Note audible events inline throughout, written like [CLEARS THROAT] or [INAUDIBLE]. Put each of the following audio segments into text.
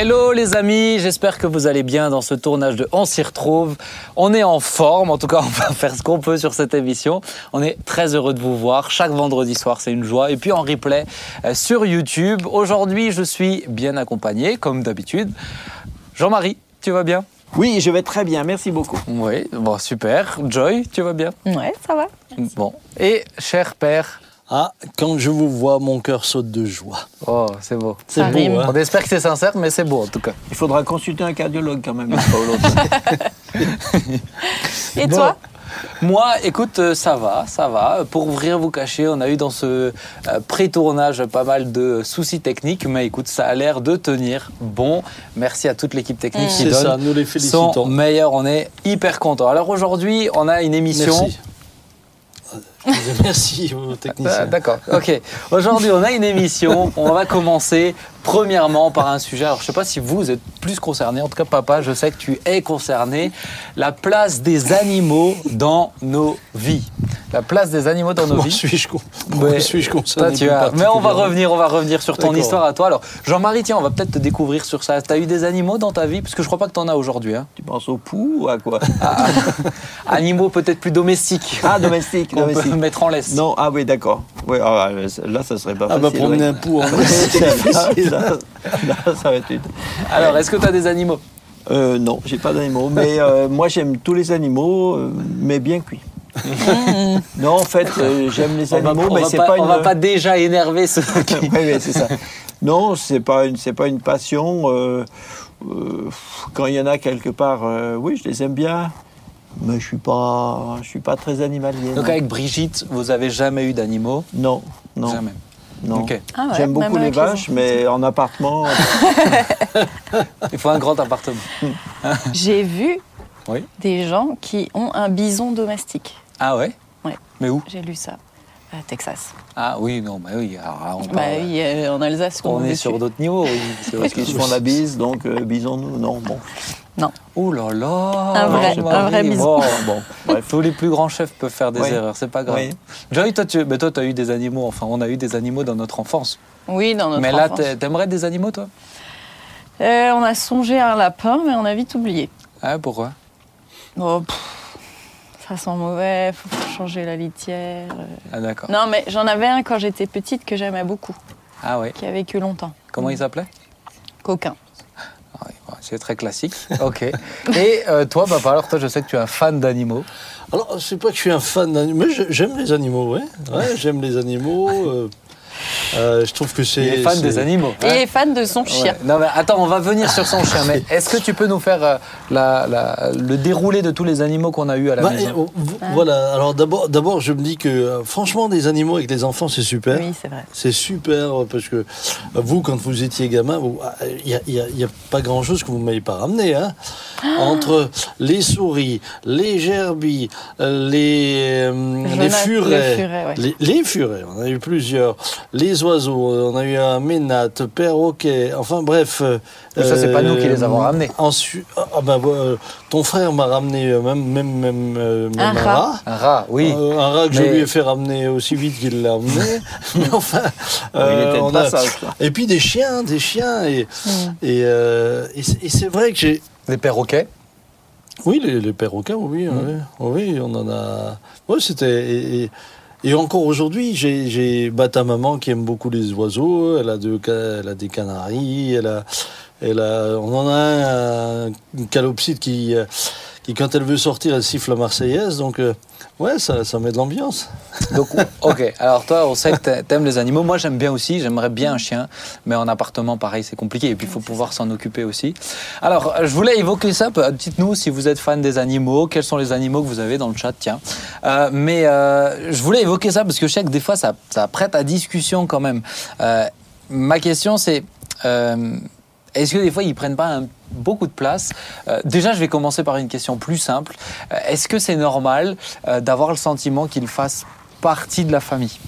Hello les amis, j'espère que vous allez bien dans ce tournage de On s'y retrouve. On est en forme, en tout cas on va faire ce qu'on peut sur cette émission. On est très heureux de vous voir chaque vendredi soir, c'est une joie. Et puis en replay euh, sur YouTube. Aujourd'hui je suis bien accompagné comme d'habitude. Jean-Marie, tu vas bien? Oui, je vais très bien, merci beaucoup. Oui, bon super. Joy, tu vas bien? Ouais, ça va. Bon. Et cher père Ah, quand je vous vois, mon cœur saute de joie. Oh, c'est beau. C'est beau, hein On espère que c'est sincère, mais c'est beau en tout cas. Il faudra consulter un cardiologue quand même, une fois ou l'autre. [LAUGHS] Et Bon. toi Moi, écoute, euh, ça va, ça va. Pour rien vous cacher, on a eu dans ce euh, pré-tournage pas mal de soucis techniques, mais écoute, ça a l'air de tenir bon. Merci à toute l'équipe technique qui C'est donne ça, nous les son félicitons. meilleur. On est hyper contents. Alors aujourd'hui, on a une émission. Merci. Merci aux techniciens. D'accord, ok. Aujourd'hui, on a une émission. On va commencer premièrement par un sujet. Alors, je ne sais pas si vous êtes plus concerné. En tout cas, papa, je sais que tu es concerné. La place des animaux dans nos vies. La place des animaux dans nos Comment vies. suis-je con- suis-je Toi, concerné tu as- Mais on va revenir, on va revenir sur ton D'accord. histoire à toi. Alors, Jean-Marie, tiens, on va peut-être te découvrir sur ça. Tu as eu des animaux dans ta vie? Parce que je crois pas que tu en as aujourd'hui. hein. tu penses au pouls ou à quoi? [LAUGHS] Animaux peut-être plus domestiques. Ah, domestique, qu'on peut domestique. mettre en laisse. Non, ah oui, d'accord. Oui, ah, là, ça serait pas Ah bah facile. promener oui. un pou en [LAUGHS] là, là, là, ça va être une- Alors, est-ce que tu as des animaux? Euh, non, j'ai pas d'animaux, mais euh, moi j'aime tous les animaux, euh, mais bien cuits. [LAUGHS] non, en fait, euh, j'aime les animaux, mais c'est pas, pas, on va pas déjà énerver ceux [LAUGHS] qui... oui, oui, c'est ça. Non, c'est pas une, c'est pas une passion. euh, euh, quand il y en a quelque part, euh, oui, je les aime bien, mais je suis pas, je suis pas très animalier. Donc non. avec Brigitte, vous avez jamais eu d'animaux? Non, non, Jamais. Non. Ok. Ah ouais, J'aime même beaucoup les avec les vaches, mais en appartement, [LAUGHS] [LAUGHS] Il faut un grand appartement. [LAUGHS] J'ai vu Oui. des gens qui ont un bison domestique. Ah ouais Ouais. Mais où J'ai lu ça à Texas. Ah oui, non, mais oui. alors là, on, Bah parle- oui, euh, en Alsace, on on est sur d'autres niveaux. Oui. C'est parce qu'ils se font la bise, donc euh, bisons-nous. Non, bon. Oh là là Un vrai- Jean-Marie. un vrai bisou. Bon. Bref, tous les plus grands chefs peuvent faire des Oui. erreurs, c'est pas grave. Oui. Joy, toi, tu mais toi, as eu des animaux. Enfin, on a eu des animaux dans notre enfance. Oui, dans notre mais là, enfance. t'a- t'aimerais des animaux, toi? Euh, on a songé à un lapin, mais on a vite oublié. Ah, pourquoi? Oh, pff, ça sent mauvais, faut changer la litière. euh. Ah, d'accord. Non, mais j'en avais un quand j'étais petite que j'aimais beaucoup, Ah, ouais. qui a vécu longtemps. Comment il s'appelait? Coquin. C'est très classique. Ok. Et euh, toi, papa, alors toi, je sais que tu es un fan d'animaux. Alors, c'est pas que je suis un fan d'animaux, mais j'aime les animaux, ouais. ouais j'aime les animaux. euh, euh, je trouve que c'est. Il est fan des animaux. Et il est fan de son chien. Ouais. Non, mais attends, on va venir sur son chien. Mais [LAUGHS] est-ce que tu peux nous faire euh, la- la- le déroulé de tous les animaux qu'on a eu à la Bah, maison et, oh, Voilà, alors d'abord, d'abord, je me dis que euh, franchement, des animaux avec les enfants, c'est super. Oui, c'est vrai. C'est super parce que vous, quand vous étiez gamin, ah, il n'y a, pas grand-chose que vous ne m'avez pas ramené. Hein. [GASPS] Entre les souris, les gerbilles, euh, les, euh, les furets, le furet, ouais. les, les furets, on a eu plusieurs, les oiseaux, euh, on a eu un ménate, perroquet, enfin bref. euh, Mais ça, c'est pas nous qui les avons ramenés. Ensuite, ah, ah ben, euh, ton frère m'a ramené euh, même, même, même, euh, même Un rat. Un rat, oui. euh, un rat que je lui ai fait ramener aussi vite qu'il l'a emmené. [LAUGHS] [LAUGHS] Mais enfin, il euh, était de on a- passage. et puis des chiens, des chiens. Et, Mm. et, euh, et c'est vrai que j'ai. Des perroquets? Oui, les, les perroquets, oui, oui, oui, on en a. Oui, c'était. Et, et- et encore aujourd'hui, j'ai, bah, ta maman qui aime beaucoup les oiseaux. Elle a, deux, elle a des canaris. Elle a, elle a, on en a un, un- une calopsite qui, euh, qui, quand elle veut sortir, elle siffle la Marseillaise. Donc, euh, ouais, ça, ça met de l'ambiance. Donc, [LAUGHS] ok. Alors toi, on sait que t'a- t'aimes les animaux. Moi, j'aime bien aussi. J'aimerais bien un chien, mais en appartement, pareil, c'est compliqué. Et puis, il faut pouvoir s'en occuper aussi. Alors, je voulais évoquer ça. Dites-nous si vous êtes fan des animaux. Quels sont les animaux que vous avez dans le chat Tiens. Euh, mais euh, je voulais évoquer ça parce que je sais que des fois, ça, ça prête à discussion quand même. Ma question, c'est est-ce que des fois, ils prennent pas beaucoup de place? Euh, Déjà, je vais commencer par une question plus simple. Euh, est-ce que c'est normal euh, d'avoir le sentiment qu'ils fassent partie de la famille?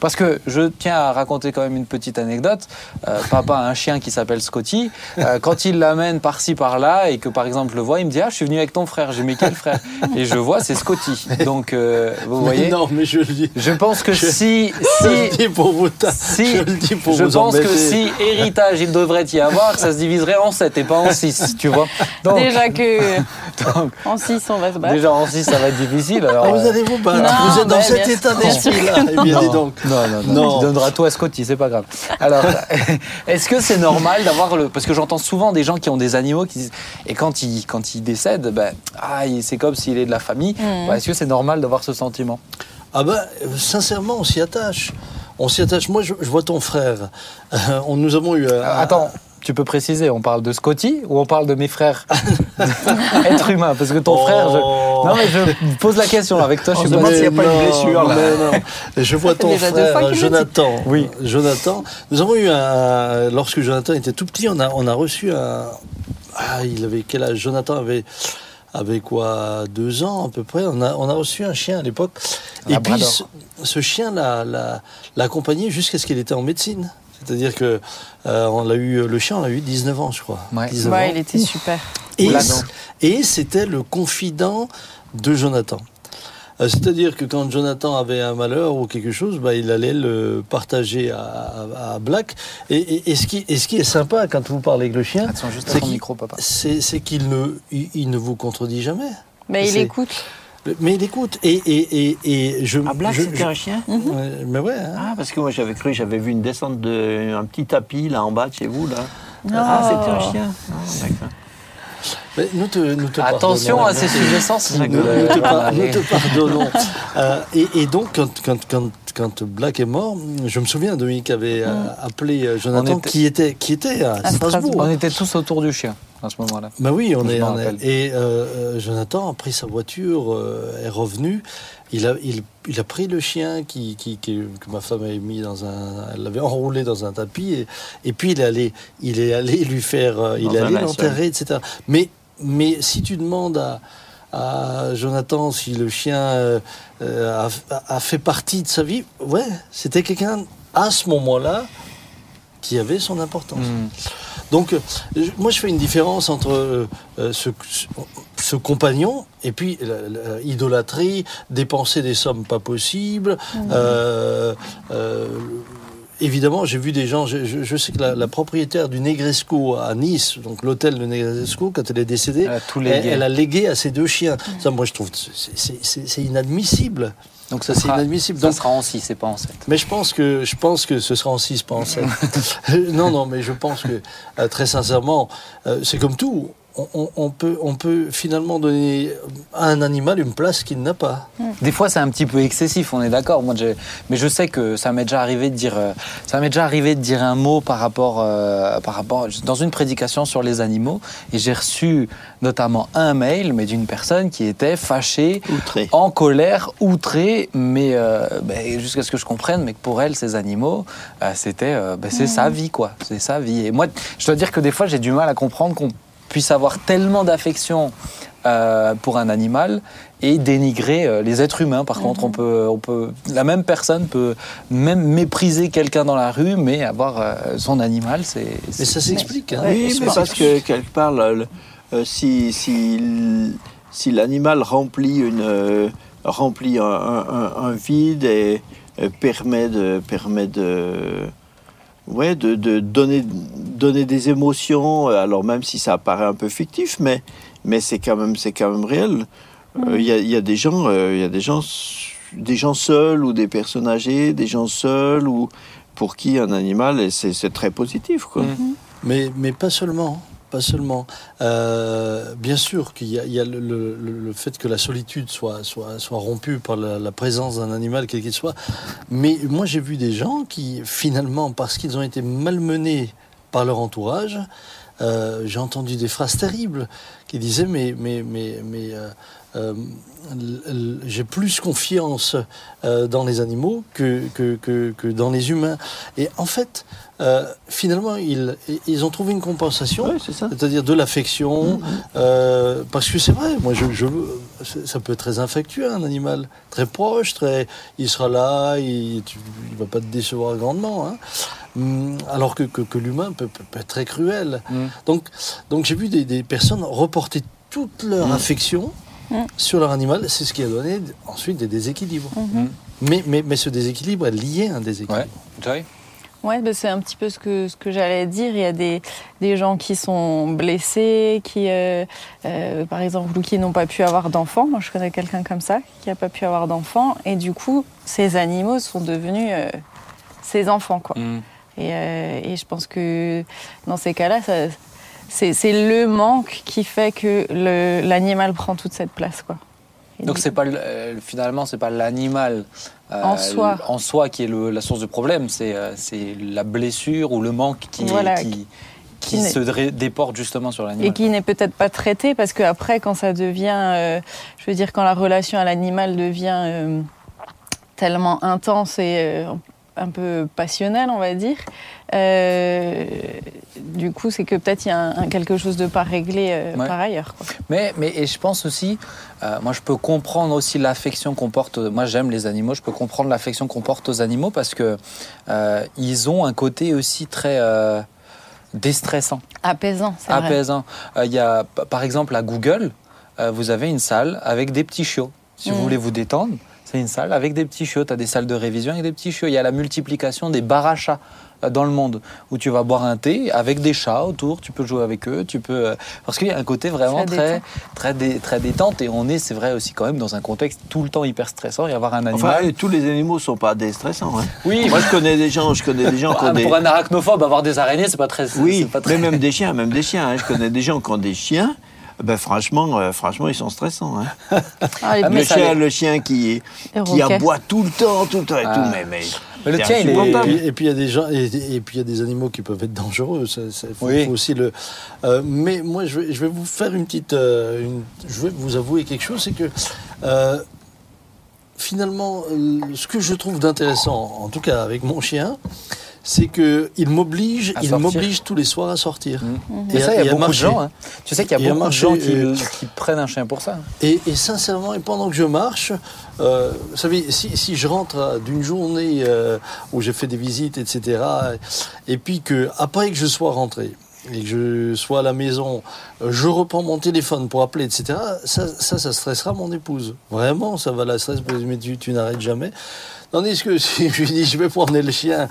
Parce que je tiens à raconter quand même une petite anecdote. Euh, papa a un chien qui s'appelle Scotty. Euh, quand il l'amène par-ci par-là et que par exemple je le voit, il me dit ah je suis venu avec ton frère. J'ai mis quel frère? Et je vois c'est Scotty. Donc euh, vous Mais voyez? non, mais je le dis. Je pense que Je- si Je le si dis pour vous, ta- si je le dis pour je vous pense embêter. que si héritage il devrait y avoir, ça se diviserait en 7 et pas en 6, tu vois. Donc, Déjà que [LAUGHS] donc, en 6, on va se battre. déjà en 6 ça va être difficile. Alors, Ah, vous euh, allez vous battre. Non, vous êtes dans mais cet bien état sûr, bien sûr d'esprit-là. [LAUGHS] Eh bien, dis Non, donc. Non, non, non. Non. Tu donneras tout à Scotty, c'est pas grave. Alors, [LAUGHS] est-ce que c'est normal d'avoir le. Parce que j'entends souvent des gens qui ont des animaux qui disent. Et quand ils, quand ils décèdent, ben, ah, il- c'est comme s'il est de la famille. Mhm. Ben, est-ce que c'est normal d'avoir ce sentiment? Ah ben, sincèrement, on s'y attache. On s'y attache. Moi, je, je vois ton frère. Euh, [LAUGHS] on, nous avons eu. un- Euh, Attends. Tu peux préciser, on parle de Scotty ou on parle de mes frères [LAUGHS] Être humain, parce que ton Oh. frère, je... Non mais je me pose la question avec toi, je On suis demande s'il y a pas une blessure, là. mais non. Je vois ton frère. Jonathan. Oui. Jonathan. Nous avons eu un. Lorsque Jonathan était tout petit, on a, on a reçu un. Ah, il avait quel âge? Jonathan avait. Avait quoi? Deux ans à peu près. On a, on a reçu un chien à l'époque. Et puis ce, ce chien l'a accompagné jusqu'à ce qu'il était en médecine. C'est-à-dire que euh, on l'a eu, le chien, on l'a eu 19 ans, je crois. Ouais. 19 Ouais, ans. il était super. Et, et c'était le confident de Jonathan. Euh, C'est-à-dire que quand Jonathan avait un malheur ou quelque chose, bah, il allait le partager à, à- à Black. Et, et- et ce qui, et ce qui est sympa quand vous parlez avec le chien, Attends juste à c'est ton qu'il- micro, papa. c'est c'est qu'il ne, il, il ne vous contredit jamais. Mais il écoute. Mais il écoute. Et, et, et, et je. Ah, Black, c'était je- un chien. Ouais, mais ouais. hein. Ah, parce que moi j'avais cru, j'avais vu une descente de un petit tapis là en bas de chez vous là. Non. Ah, c'était un chien. Ah, d'accord. Mais nous te, nous te Attention à ces sujets sensibles. Nous, nous te, par- Allez. nous te [LAUGHS] pardonnons. Euh, et, et donc, quand, quand, quand, quand Black est mort, je me souviens, Dominique avait euh, appelé euh, Jonathan, On était- qui, était, qui était à, À Strasbourg. Strasbourg. On était tous autour du chien à ce moment-là. Bah oui, on Je est, on. Et euh, Jonathan a pris sa voiture, euh, est revenu. Il a, il, il a pris le chien qui, qui, qui- que ma femme avait mis dans un, elle l'avait enroulé dans un tapis et, et puis il est allé, il est allé lui faire, euh, il est allé l'enterrer, etc. Mais, mais si tu demandes à, à Jonathan si le chien euh, euh, a, a fait partie de sa vie, ouais, c'était quelqu'un à ce moment-là qui avait son importance. Hmm. Donc, euh, je- moi, je fais une différence entre euh, euh, ce, ce- ce compagnon et puis l'idolâtrie, dépenser des sommes pas possibles. euh, euh, évidemment, j'ai vu des gens. Je, je- je sais que la, la propriétaire du Negresco à Nice, donc l'hôtel de Negresco, quand elle est décédée, Elle a tout légué. elle a légué à ses deux chiens. Ça, moi, je trouve, c'est inadmissible. Donc ça C'est inadmissible. ça Donc, sera en 6 c'est pas en 7. mais je pense que je pense que ce sera en 6, pas en 7. [LAUGHS] [LAUGHS] non, non, mais je pense que euh, très sincèrement, euh, c'est comme tout. On, peut, on peut finalement donner à un animal une place qu'il n'a pas. Des fois, c'est un petit peu excessif, on est d'accord. Moi, mais je sais que ça m'est déjà arrivé de dire, euh, ça m'est déjà arrivé de dire un mot par rapport, euh, par rapport, dans une prédication sur les animaux, et j'ai reçu notamment un mail, mais d'une personne qui était fâchée, Outré. en colère, outrée, mais euh, ben, jusqu'à ce que je comprenne, mais que pour elle, ces animaux, euh, c'était, euh, ben, c'est sa vie, quoi. C'est sa vie. Et moi, je dois dire que des fois, j'ai du mal à comprendre qu'on puisse avoir tellement d'affection euh, pour un animal et dénigrer euh, les êtres humains. Par contre, on peut, on peut, la même personne peut même mépriser quelqu'un dans la rue, mais avoir euh, son animal, c'est. Mais ça s'explique. hein. Oui, mais parce que quelque part, le- le- si, si, si l'animal remplit, une, remplit un, un- un- un vide et permet de, permet de, ouais, de, de donner, donner des émotions, euh, alors même si ça paraît un peu fictif, mais, mais c'est quand même, c'est quand même réel. Euh, Il y, a, il y a des gens, euh, il y a des gens, des gens seuls ou des personnes âgées, des gens seuls ou pour qui un animal, c'est c'est très positif, quoi. Mm. Mais, mais pas seulement. Pas seulement. Euh, bien sûr qu'il y a, le, fait que la solitude soit, rompue par la, présence d'un animal, quel qu'il soit. Mais moi, j'ai vu des gens qui, finalement, parce qu'ils ont été malmenés par leur entourage, euh, j'ai entendu des phrases terribles qui disaient Mais, mais, mais, euh, j'ai plus confiance dans les animaux que, que dans les humains. Et en fait, euh, finalement, ils, ils ont trouvé une compensation, c'est-à-dire de l'affection, euh, parce que c'est vrai, moi, je, je, ça peut être très infectueux, un animal. Très proche, très, il sera là, il ne va pas te décevoir grandement. hein. Hum, Alors que, que, que l'humain peut, peut- peut être très cruel. Mm. Donc, donc j'ai vu des, des personnes reporter toute leur affection Mm. sur leur animal. C'est ce qui a donné ensuite des déséquilibres. Mm. Mais, mais, mais ce déséquilibre est lié à un déséquilibre. Ouais. Ouais, bah, c'est un petit peu ce que, ce que j'allais dire. Il y a des, des gens qui sont blessés, qui, euh, euh, par exemple, ou qui n'ont pas pu avoir d'enfants. Moi, je connais quelqu'un comme ça, qui n'a pas pu avoir d'enfants. Et du coup, ces animaux sont devenus euh, ses enfants, quoi. Mm. Et, euh, et je pense que dans ces cas-là, c'est c'est le manque qui fait que l'animal prend toute cette place, quoi. Et Donc c'est pas le- finalement c'est pas l'animal En soi. en soi qui est le- la source du problème, c'est euh, c'est la blessure ou le manque qui Voilà, qui, qui- qui qui n'est- se déporte justement sur et l'animal. qui n'est peut-être pas traité parce qu'après, quand ça devient, euh, je veux dire, quand la relation à l'animal devient euh, tellement intense et euh, un peu passionnelle, on va dire, euh, du coup, c'est que peut-être il y a un, un quelque chose de pas réglé euh, Ouais. par ailleurs. Quoi. Mais, mais et je pense aussi, euh, moi je peux comprendre aussi l'affection qu'on porte. Moi j'aime les animaux, je peux comprendre l'affection qu'on porte aux animaux parce que ils ont un côté aussi très déstressant, Apaisant, c'est vrai. apaisant. Il y a par exemple à Google, vous avez une salle avec des petits chiots. Si vous Mm. voulez vous détendre, c'est une salle avec des petits chiots. Tu as des salles de révision avec des petits chiots. Il y a la multiplication des euh, dans le monde où tu vas boire un thé avec des chats autour, tu peux jouer avec eux, tu peux euh, parce qu'il y a un côté vraiment très très dé- très détente et on est c'est vrai aussi quand même dans un contexte tout le temps hyper stressant et avoir un Enfin, animal. euh, tous les animaux sont pas déstressants. hein. oui, Moi, je connais des gens, je connais des gens qui ont pour, des... pour un arachnophobe avoir des araignées c'est pas très Oui, pas très mais même des chiens, même des chiens. hein. Je connais des gens qui ont des chiens. Ben franchement, euh, franchement, ils sont stressants. hein. Ah, Ah, le, ça chien, le chien qui, qui aboie tout le temps, tout le temps et Ah. tout. Mais, mais Mais le c'est tien, il est- Et puis, il y a des gens et, et puis il y a des animaux qui peuvent être dangereux. Ça, ça- faut, Oui. faut aussi le. Euh, mais moi, je vais, je vais vous faire une petite. euh, une- je vais vous avouer quelque chose, c'est que euh, finalement, euh, ce que je trouve d'intéressant, en tout cas avec mon chien, c'est que il m'oblige, il m'oblige tous les soirs à sortir. Mm. Et Et ça, il y a beaucoup de gens. hein. Tu sais qu'il y a beaucoup de gens qui, euh, qui prennent un chien pour ça. Et, et sincèrement, et pendant que je marche, euh, vous savez, si, si je rentre d'une journée euh, où j'ai fait des visites, etc., et puis que après que je sois rentré et que je sois à la maison, euh, je reprends mon téléphone pour appeler, etc., ça, ça, ça stressera mon épouse. Vraiment, ça va la stresser, mais tu, tu n'arrêtes jamais. Tandis que si je lui dis, je vais promener le chien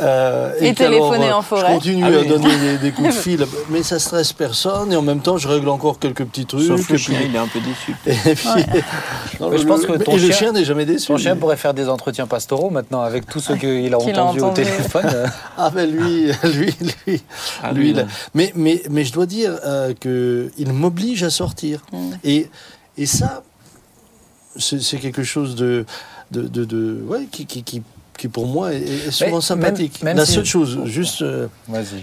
euh, Et téléphoner en Je forêt. continue Ah à donner des, des coups de [LAUGHS] fil, mais ça stresse personne, et en même temps, je règle encore quelques petits trucs. sauf le puis- chien, il est un peu déçu. [LAUGHS] et puis, [LAUGHS] non, Mais je le- pense que le- ton et le chien- chien n'est jamais déçu. Ton chien pourrait faire des entretiens pastoraux maintenant avec tout ce qu'il a Qu'il a entendu au téléphone. euh. Ah ben lui, lui, lui, Ah, lui, là. Mais, mais, mais je dois dire euh, que il m'oblige à sortir. Mm. Et, et ça, c'est c'est quelque chose de, de, de, de- ouais, qui, qui, qui, qui pour moi est, est souvent même- sympathique. même La si- seule chose, juste euh,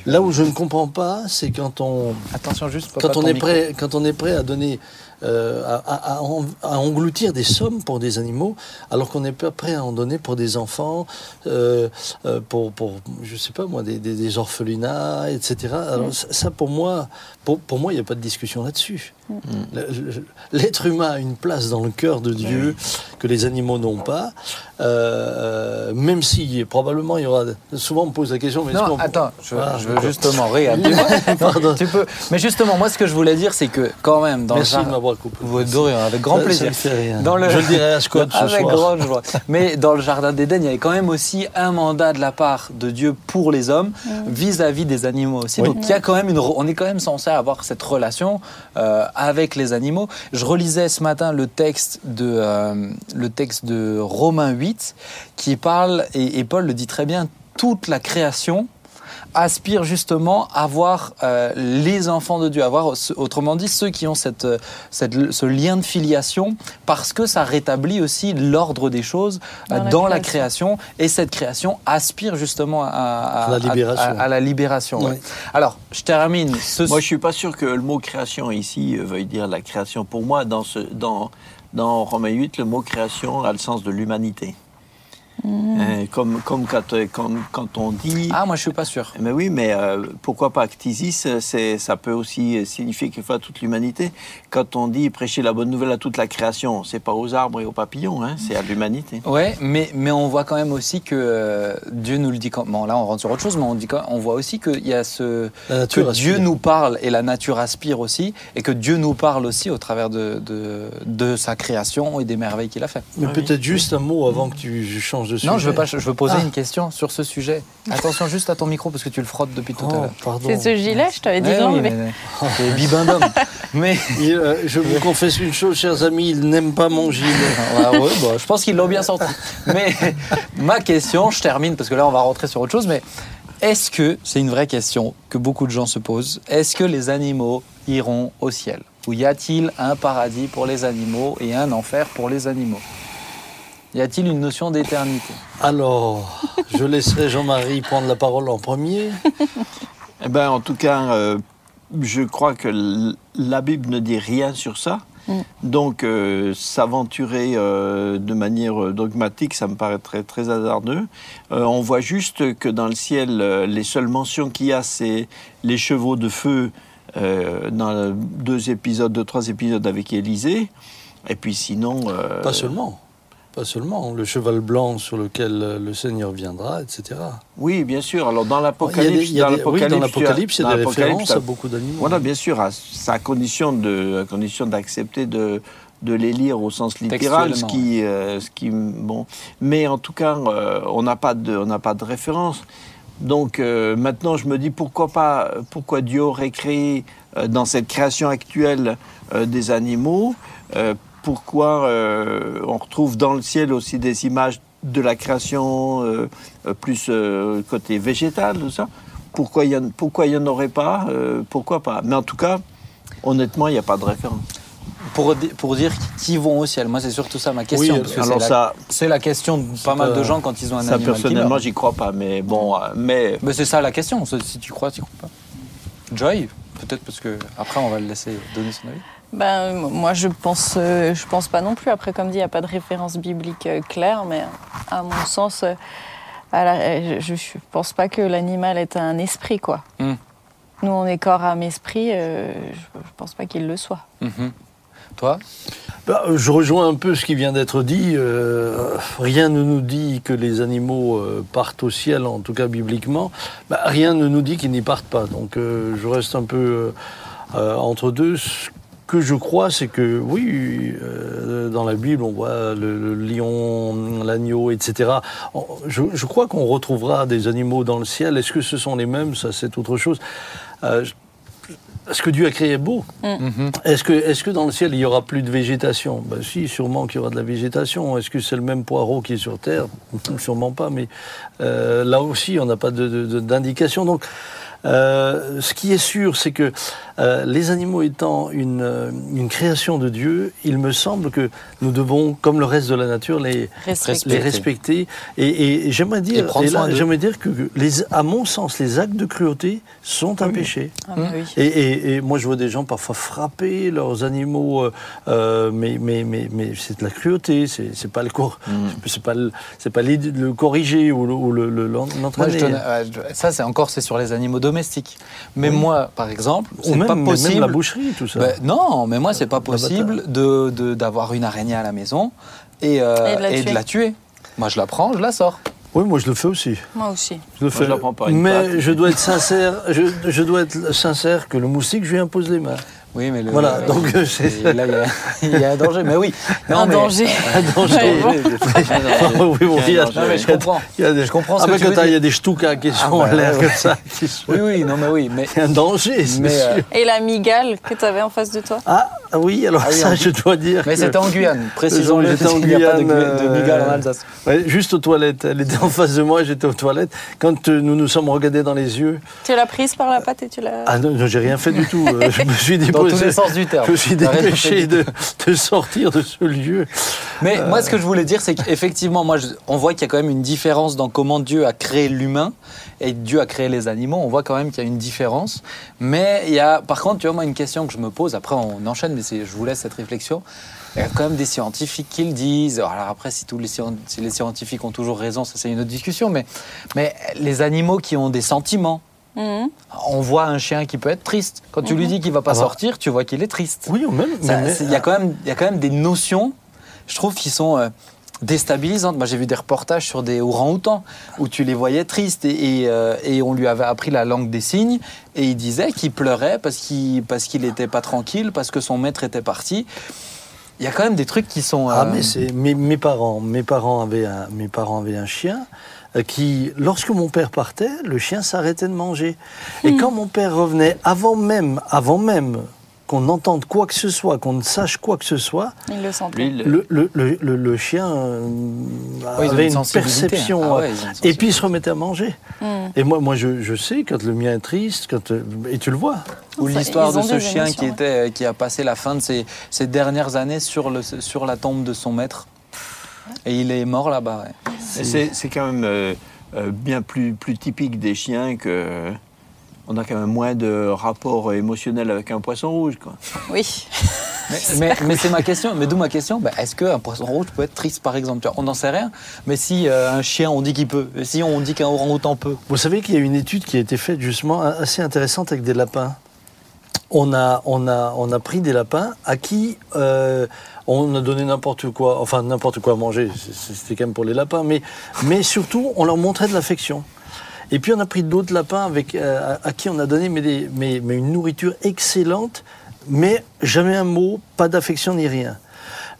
là où je ne comprends pas, c'est quand on Attention juste. quand on est micro. prêt, quand on est prêt à donner, euh, à, à- à en- à engloutir des [LAUGHS] sommes pour des animaux, alors qu'on n'est pas prêt à en donner pour des enfants, euh, euh, pour, pour, je sais pas moi, des, des- des orphelinats, etc. Alors ça, ça, pour moi, pour, pour moi, il n'y a pas de discussion là-dessus. Le- L'être humain a une place dans le cœur de Dieu que les animaux n'ont pas, euh, même si probablement il y aura. Souvent on me pose la question, mais Non, attends, je, Ah, je veux justement. [LAUGHS] Pardon. tu peux. Mais justement, moi, ce que je voulais dire, c'est que quand même dans Merci le de jardin, m'avoir coupé. vous rien, avec grand Ça- ça plaisir. fait rien. Dans le- Je le dirai à Scott ce Avec soir. grande joie. Mais dans le jardin d'Éden, il y avait quand même aussi un mandat de la part de Dieu pour les hommes vis-à-vis des animaux aussi. Oui. Donc il y a quand même une, on est quand même censé avoir cette relation euh, avec les animaux. Je relisais ce matin le texte de euh, le texte de Romains 8 qui parle et, et Paul le dit très bien. Toute la création aspire justement à voir euh, les enfants de Dieu, à voir autrement dit ceux qui ont cette, euh, cette- ce lien de filiation, parce que ça rétablit aussi l'ordre des choses euh, Dans la dans la création. et cette création aspire justement à, à- À la libération. à- à la libération, ouais. Oui. Alors, je termine. Ce, Moi, je suis pas sûr que le mot création ici veuille dire la création. Pour moi, dans, ce, dans, dans Romains 8, le mot création a le sens de l'humanité. Euh, comme, comme, quand, euh, comme quand on dit... Ah, moi je suis pas sûr. Mais oui, mais euh, pourquoi pas Ctisis c'est, Ça peut aussi signifier qu'il faut à toute l'humanité. Quand on dit prêcher la bonne nouvelle à toute la création, c'est pas aux arbres et aux papillons, hein, c'est à l'humanité. Ouais, mais, mais on voit quand même aussi que euh, Dieu nous le dit. Quand, bon, là on rentre sur autre chose, mais on, dit, quand- on voit aussi qu'il y a ce. La nature que. Dieu nous parle et la nature aspire aussi, et que Dieu nous parle aussi au travers de, de, de sa création et des merveilles qu'il a fait. Mais Oui, peut-être oui. juste un mot avant que tu changes de sujet. Non, je veux pas. Je veux poser Ah. une question sur ce sujet. Attention juste à ton micro parce que tu le frottes depuis tout à Oh, l'heure. C'est ce gilet, je t'avais dit Eh de oui, l'enlever. mais- C'est bibendum. mais Et, [LAUGHS] euh, je vous confesse une chose, chers amis, il n'aime pas mon gilet. [LAUGHS] Ouais, bah, je pense qu'ils l'ont bien sorti. Mais [LAUGHS] ma question, je termine parce que là on va rentrer sur autre chose, mais est-ce que, c'est une vraie question que beaucoup de gens se posent, est-ce que les animaux iront au ciel? Ou y a-t-il un paradis pour les animaux et un enfer pour les animaux? Y a-t-il une notion d'éternité Alors, je laisserai Jean-Marie prendre la parole en premier. Eh ben, en tout cas, euh, je crois que la Bible ne dit rien sur ça. Mm. Donc, euh, s'aventurer euh, de manière dogmatique, ça me paraît très, très hasardeux. Euh, on voit juste que dans le ciel, les seules mentions qu'il y a, c'est les chevaux de feu euh, dans deux épisodes, deux, trois épisodes avec Élisée. Et puis sinon... euh, Pas seulement. Pas seulement. Le cheval blanc sur lequel euh, le Seigneur viendra, etc. Oui, bien sûr. Alors, dans l'Apocalypse... il y a des- oui, dans l'Apocalypse, il y dans a des l'Apocalypse, références à beaucoup d'animaux. Voilà, bien sûr, à, c'est à condition de, à condition d'accepter de, de les lire au sens littéral, ce qui, euh, ce qui, bon. Mais en tout cas, euh, on n'a pas de, on n'a pas de référence. Donc euh, maintenant, je me dis pourquoi pas, pourquoi Dieu aurait créé dans cette création actuelle des animaux. Pourquoi euh, on retrouve dans le ciel aussi des images de la création euh, euh, plus euh, côté végétal, tout ça. Pourquoi il y en, pourquoi il y en aurait pas Pourquoi pas? Mais en tout cas, honnêtement, il n'y a pas de référence. pour, pour dire qui vont au ciel Moi, c'est surtout ça ma question. Oui, parce Alors ça, c'est la question de pas mal de gens quand ils ont un ça animal personnellement, j'y crois pas. Mais bon, mais Mais c'est ça la question. Si tu crois, tu crois pas. Joy, peut-être parce que après on va le laisser donner son avis. Ben, moi, je pense, euh, je pense pas non plus. Après, comme dit, il n'y a pas de référence biblique euh, claire, mais à mon sens, euh, à la- euh, je, je pense pas que l'animal est un esprit, quoi. Hmm. Nous, on est corps, âme, esprit. euh, je, je pense pas qu'il le soit. Mhm. Toi? Bah, je rejoins un peu ce qui vient d'être dit. Euh, rien ne nous dit que les animaux euh, partent au ciel, en tout cas bibliquement. Bah, rien ne nous dit qu'ils n'y partent pas. Donc euh, je reste un peu euh, euh, entre deux. Ce que je crois, c'est que oui, euh, dans la Bible, on voit le, le lion, l'agneau, etc. Je, je crois qu'on retrouvera des animaux dans le ciel. Est-ce que ce sont les mêmes? Ça, c'est autre chose. Euh, ce que Dieu a créé est beau. Mhm. Est-ce que, est que dans le ciel, il y aura plus de végétation? Ben, Si, sûrement qu'il y aura de la végétation. Est-ce que c'est le même poireau qui est sur Terre? [LAUGHS] Sûrement pas, mais euh, là aussi, on n'a pas de- de- de- d'indication. Donc, euh, ce qui est sûr, c'est que euh, les animaux étant une, euh, une création de Dieu, il me semble que nous devons, comme le reste de la nature, les, Respecter. les respecter. Et, et j'aimerais dire, et là, j'aimerais dire que, les, à mon sens, les actes de cruauté sont un péché. Ah, bah oui. Et, et- et moi, je vois des gens parfois frapper leurs animaux, euh, mais, mais, mais, mais c'est de la cruauté, c'est c'est pas le cor- c'est pas le, c'est pas l'id- le corriger ou le- ou le- le- l'en- Moi, je l'entraîner. donne- je- ça, c'est encore c'est sur les animaux domestiques. Mais moi, par exemple, même, pas même possible. la boucherie, tout ça. Ben, non, mais moi, c'est pas possible de de- d'avoir une araignée à la maison et, euh, Et de la et tuer. tuer. Moi, je la prends, je la sors. oui, moi je le fais aussi. Moi aussi. Je le je fais. la prends une mais patte. je dois être sincère. Je, je dois être sincère que le moustique, je lui impose les mains. Oui, mais le, Voilà, euh, donc, [LAUGHS] euh, là, il y a- il y, a un danger. Mais oui. [LAUGHS] Non, un mais- danger. [LAUGHS] danger. Ouais, bon. oui, bon, il y a- Non, mais je comprends. il y a des- Je comprends ce Ah, que mais tu quand veux t'as- il y dire. a des ch'toukas qui sont bah, à l'air ouais, comme ça. qui sont- Oui, oui, non, mais oui. Mais, Il y a un danger, c'est euh, sûr. Et la migale que tu avais en face de toi? Ah oui, alors Ah oui, ça, en- je dois dire. mais que- c'était en Guyane. Précisons-le, J'étais en il n'y a pas de, Guyane, de migale en euh, Alsace. Ouais, juste aux toilettes. Elle était en face de moi, j'étais aux toilettes. Quand euh, nous nous sommes regardés dans les yeux, Tu l'as prise par la patte et tu l'as. ah non, non, j'ai rien fait du tout. Euh, je me suis [LAUGHS] Dans tous déposé. les sens du terme. Je me suis dépêché de, de sortir de ce lieu. Mais Euh. moi, ce que je voulais dire, c'est qu'effectivement, moi, je- on voit qu'il y a quand même une différence dans comment Dieu a créé l'humain et Dieu a créé les animaux. On voit quand même qu'il y a une différence. Mais il y a, par contre, tu vois, moi, une question que je me pose, après on enchaîne, mais je vous laisse cette réflexion. Il y a quand même des scientifiques qui le disent. Alors après, si tous les, scien- si les scientifiques ont toujours raison, ça c'est une autre discussion. Mais, mais les animaux qui ont des sentiments, Mhm. on voit un chien qui peut être triste. Quand tu lui dis qu'il va pas Ah bah. sortir, tu vois qu'il est triste. Oui, ou même. Ça, mais- c'est- Il y, a quand même- il y a quand même des notions, je trouve, qui sont euh, déstabilisantes. Moi, j'ai vu des reportages sur des orang-outans où tu les voyais tristes et, et, euh, et on lui avait appris la langue des signes et il disait qu'il pleurait parce qu'il parce qu'il était pas tranquille, parce que son maître était parti. Il y a quand même des trucs qui sont. Ah, euh, mais c'est mes, mes parents. Mes parents avaient un, mes parents avaient un chien euh, qui, lorsque mon père partait, le chien s'arrêtait de manger. Et quand mon père revenait, avant même, avant même qu'on entende quoi que ce soit, qu'on ne sache quoi que ce soit, Il le sentait. Lui, il- le, le, le, le- le chien euh, Ouais, avait une perception. Ah ouais, une et puis il se remettait à manger. Mhm. Et moi, moi je, je sais quand le mien est triste, quand, euh, et tu le vois. Ou l'histoire de ce chien émotions, qui, ouais. était, qui a passé la fin de ses, ses dernières années sur, le, sur la tombe de son maître. Et il est mort là-bas. ouais. C'est quand même euh, euh, bien plus, plus typique des chiens que. On a quand même moins de rapport émotionnel avec un poisson rouge. Quoi. Oui. Mais, mais- mais c'est ma question. Mais d'où ma question? Bah, Est-ce qu'un poisson rouge peut être triste, par exemple? On n'en sait rien. Mais si euh, un chien, on dit qu'il peut. Si on dit qu'un orang-outan peut Vous savez qu'il y a une étude qui a été faite justement assez intéressante avec des lapins. On a, on a, on a pris des lapins à qui euh, on a donné n'importe quoi, enfin n'importe quoi à manger, c'est- c'était quand même pour les lapins, mais, mais surtout on leur montrait de l'affection. Et puis on a pris d'autres lapins avec, euh, à, à qui on a donné mais des- mais, mais une nourriture excellente, mais jamais un mot, pas d'affection ni rien.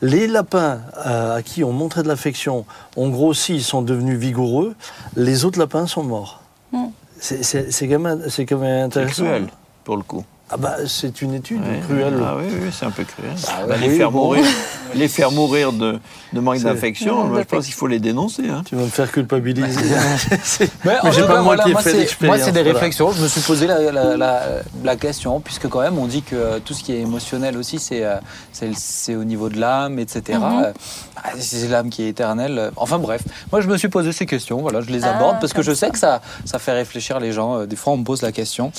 Les lapins euh, à qui on montrait de l'affection ont grossi, ils sont devenus vigoureux. Les autres lapins sont morts. Mm. C'est- C'est c'est quand même, c'est quand même C'est intéressant. cruel, pour le coup. Ah bah, c'est une étude Ouais. cruelle. Ah oui, oui, c'est un peu cruel. Ah Bah, oui, les, faire bon. mourir, les faire mourir de, de manque d'affection, moi, je pense qu'il faut les dénoncer. hein. Tu vas me faire culpabiliser. [LAUGHS] Mais, en Mais j'ai pas cas, moi voilà, qui ai fait c'est- l'expérience, Moi, c'est des voilà. réflexions. Je me suis posé la, la- la- la question, puisque quand même, on dit que euh, tout ce qui est émotionnel aussi, c'est euh, c'est le- c'est au niveau de l'âme, etc. Mhm. Euh, ah, c'est l'âme qui est éternelle. Enfin bref, moi, je me suis posé ces questions. Voilà, je les Ah, aborde parce que je sais ça. que ça, ça fait réfléchir les gens. Des fois, on me pose la question.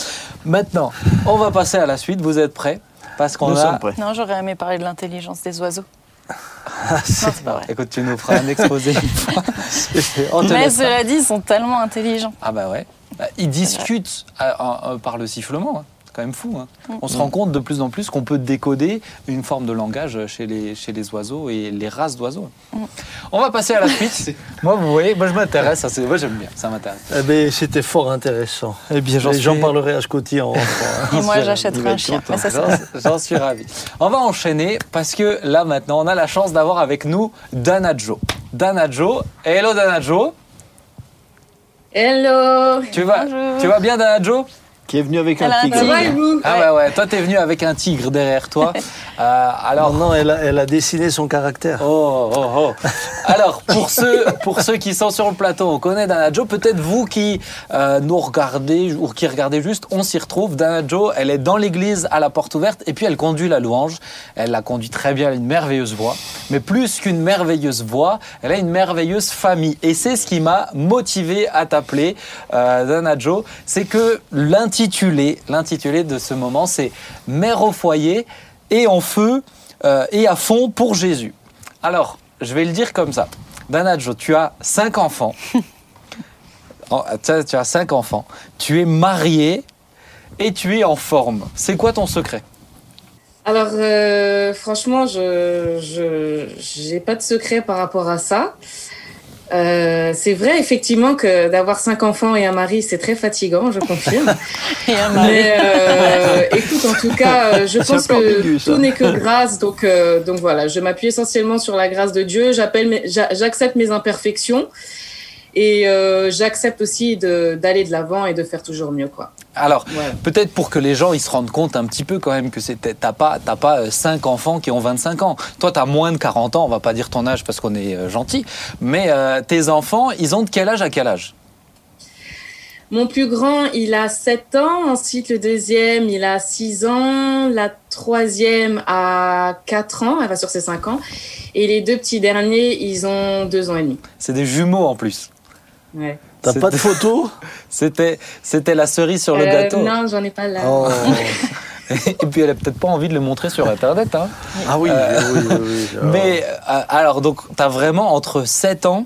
Maintenant, on va passer à la suite. Vous êtes prêts? Parce qu'on Nous a. sommes prêts. Non, j'aurais aimé parler de l'intelligence des oiseaux. Ah, c'est- Non, c'est pas vrai. Écoute, tu nous feras un exposé [LAUGHS] Mais cela dit, ils sont tellement intelligents. Ah bah ouais. Bah, ils discutent euh, euh, par le sifflement. Hein. C'est quand même fou. hein. On se rend compte de plus en plus qu'on peut décoder une forme de langage chez les, chez les oiseaux et les races d'oiseaux. On va passer à la suite. [LAUGHS] moi, vous voyez, moi je m'intéresse. Moi j'aime bien, ça m'intéresse. Eh ben, c'était fort intéressant. Eh bien, J'en parlerai à Scotty en [LAUGHS] rentrant. Et moi, j'achèterai un chien. J'en suis ravi. On va enchaîner parce que là maintenant, on a la chance d'avoir avec nous Danajo. Danajo. Hello Danajo. Hello Tu vas, Bonjour. tu vas bien Danajo Qui est venu avec Elle un tigre. Tigre. Ah ouais, ouais. Toi, t'es venu avec un tigre derrière toi. [LAUGHS] Euh, alors, Non, non, elle a, elle a dessiné son caractère. Oh, oh, oh. Alors, pour ceux, pour ceux qui sont sur le plateau, on connaît Dana Joe. Peut-être vous qui euh, nous regardez ou qui regardez juste, on s'y retrouve. Dana Joe, elle est dans l'église à la porte ouverte et puis elle conduit la louange. Elle la conduit très bien, elle a une merveilleuse voix. Mais plus qu'une merveilleuse voix, elle a une merveilleuse famille. Et c'est ce qui m'a motivé à t'appeler, euh, Dana Joe. C'est que l'intitulé, l'intitulé de ce moment, c'est Mère au foyer et en feu euh, et à fond pour Jésus. Alors, je vais le dire comme ça. Danajo, tu as cinq enfants. [LAUGHS] Oh, tu as- cinq enfants. Tu es marié et tu es en forme. C'est quoi ton secret? Alors, euh, franchement, je je j'ai pas de secret par rapport à ça. Euh, c'est vrai, effectivement, que d'avoir cinq enfants et un mari, c'est très fatigant, je confirme. [LAUGHS] Et un mari. Mais euh, écoute, en tout cas, euh, je pense que ambigu, tout n'est que [LAUGHS] grâce. Donc, euh, donc voilà, je m'appuie essentiellement sur la grâce de Dieu. J'appelle, j'accepte mes imperfections et euh, j'accepte aussi d'aller de l'avant et de faire toujours mieux, quoi. Alors, peut-être pour que les gens ils se rendent compte un petit peu quand même que t'as pas, t'as pas euh, cinq enfants qui ont 25 ans. Toi, tu as moins de 40 ans. On va pas dire ton âge parce qu'on est euh, gentil. Mais euh, tes enfants, ils ont de quel âge à quel âge? Mon plus grand, il a 7 ans. Ensuite, le deuxième, il a 6 ans. La troisième a 4 ans. Elle va sur ses 5 ans. Et les deux petits derniers, ils ont 2 ans et demi. C'est des jumeaux en plus. Ouais. T'as pas de photo [LAUGHS] C'était, c'était la cerise sur le Euh, gâteau. Non, j'en ai pas là. Oh. [LAUGHS] Et puis elle a peut-être pas envie de le montrer sur Internet. Hein. Ah oui, Euh, oui, oui, oui. [LAUGHS] Ah. Mais euh, alors, donc, tu as vraiment entre 7 ans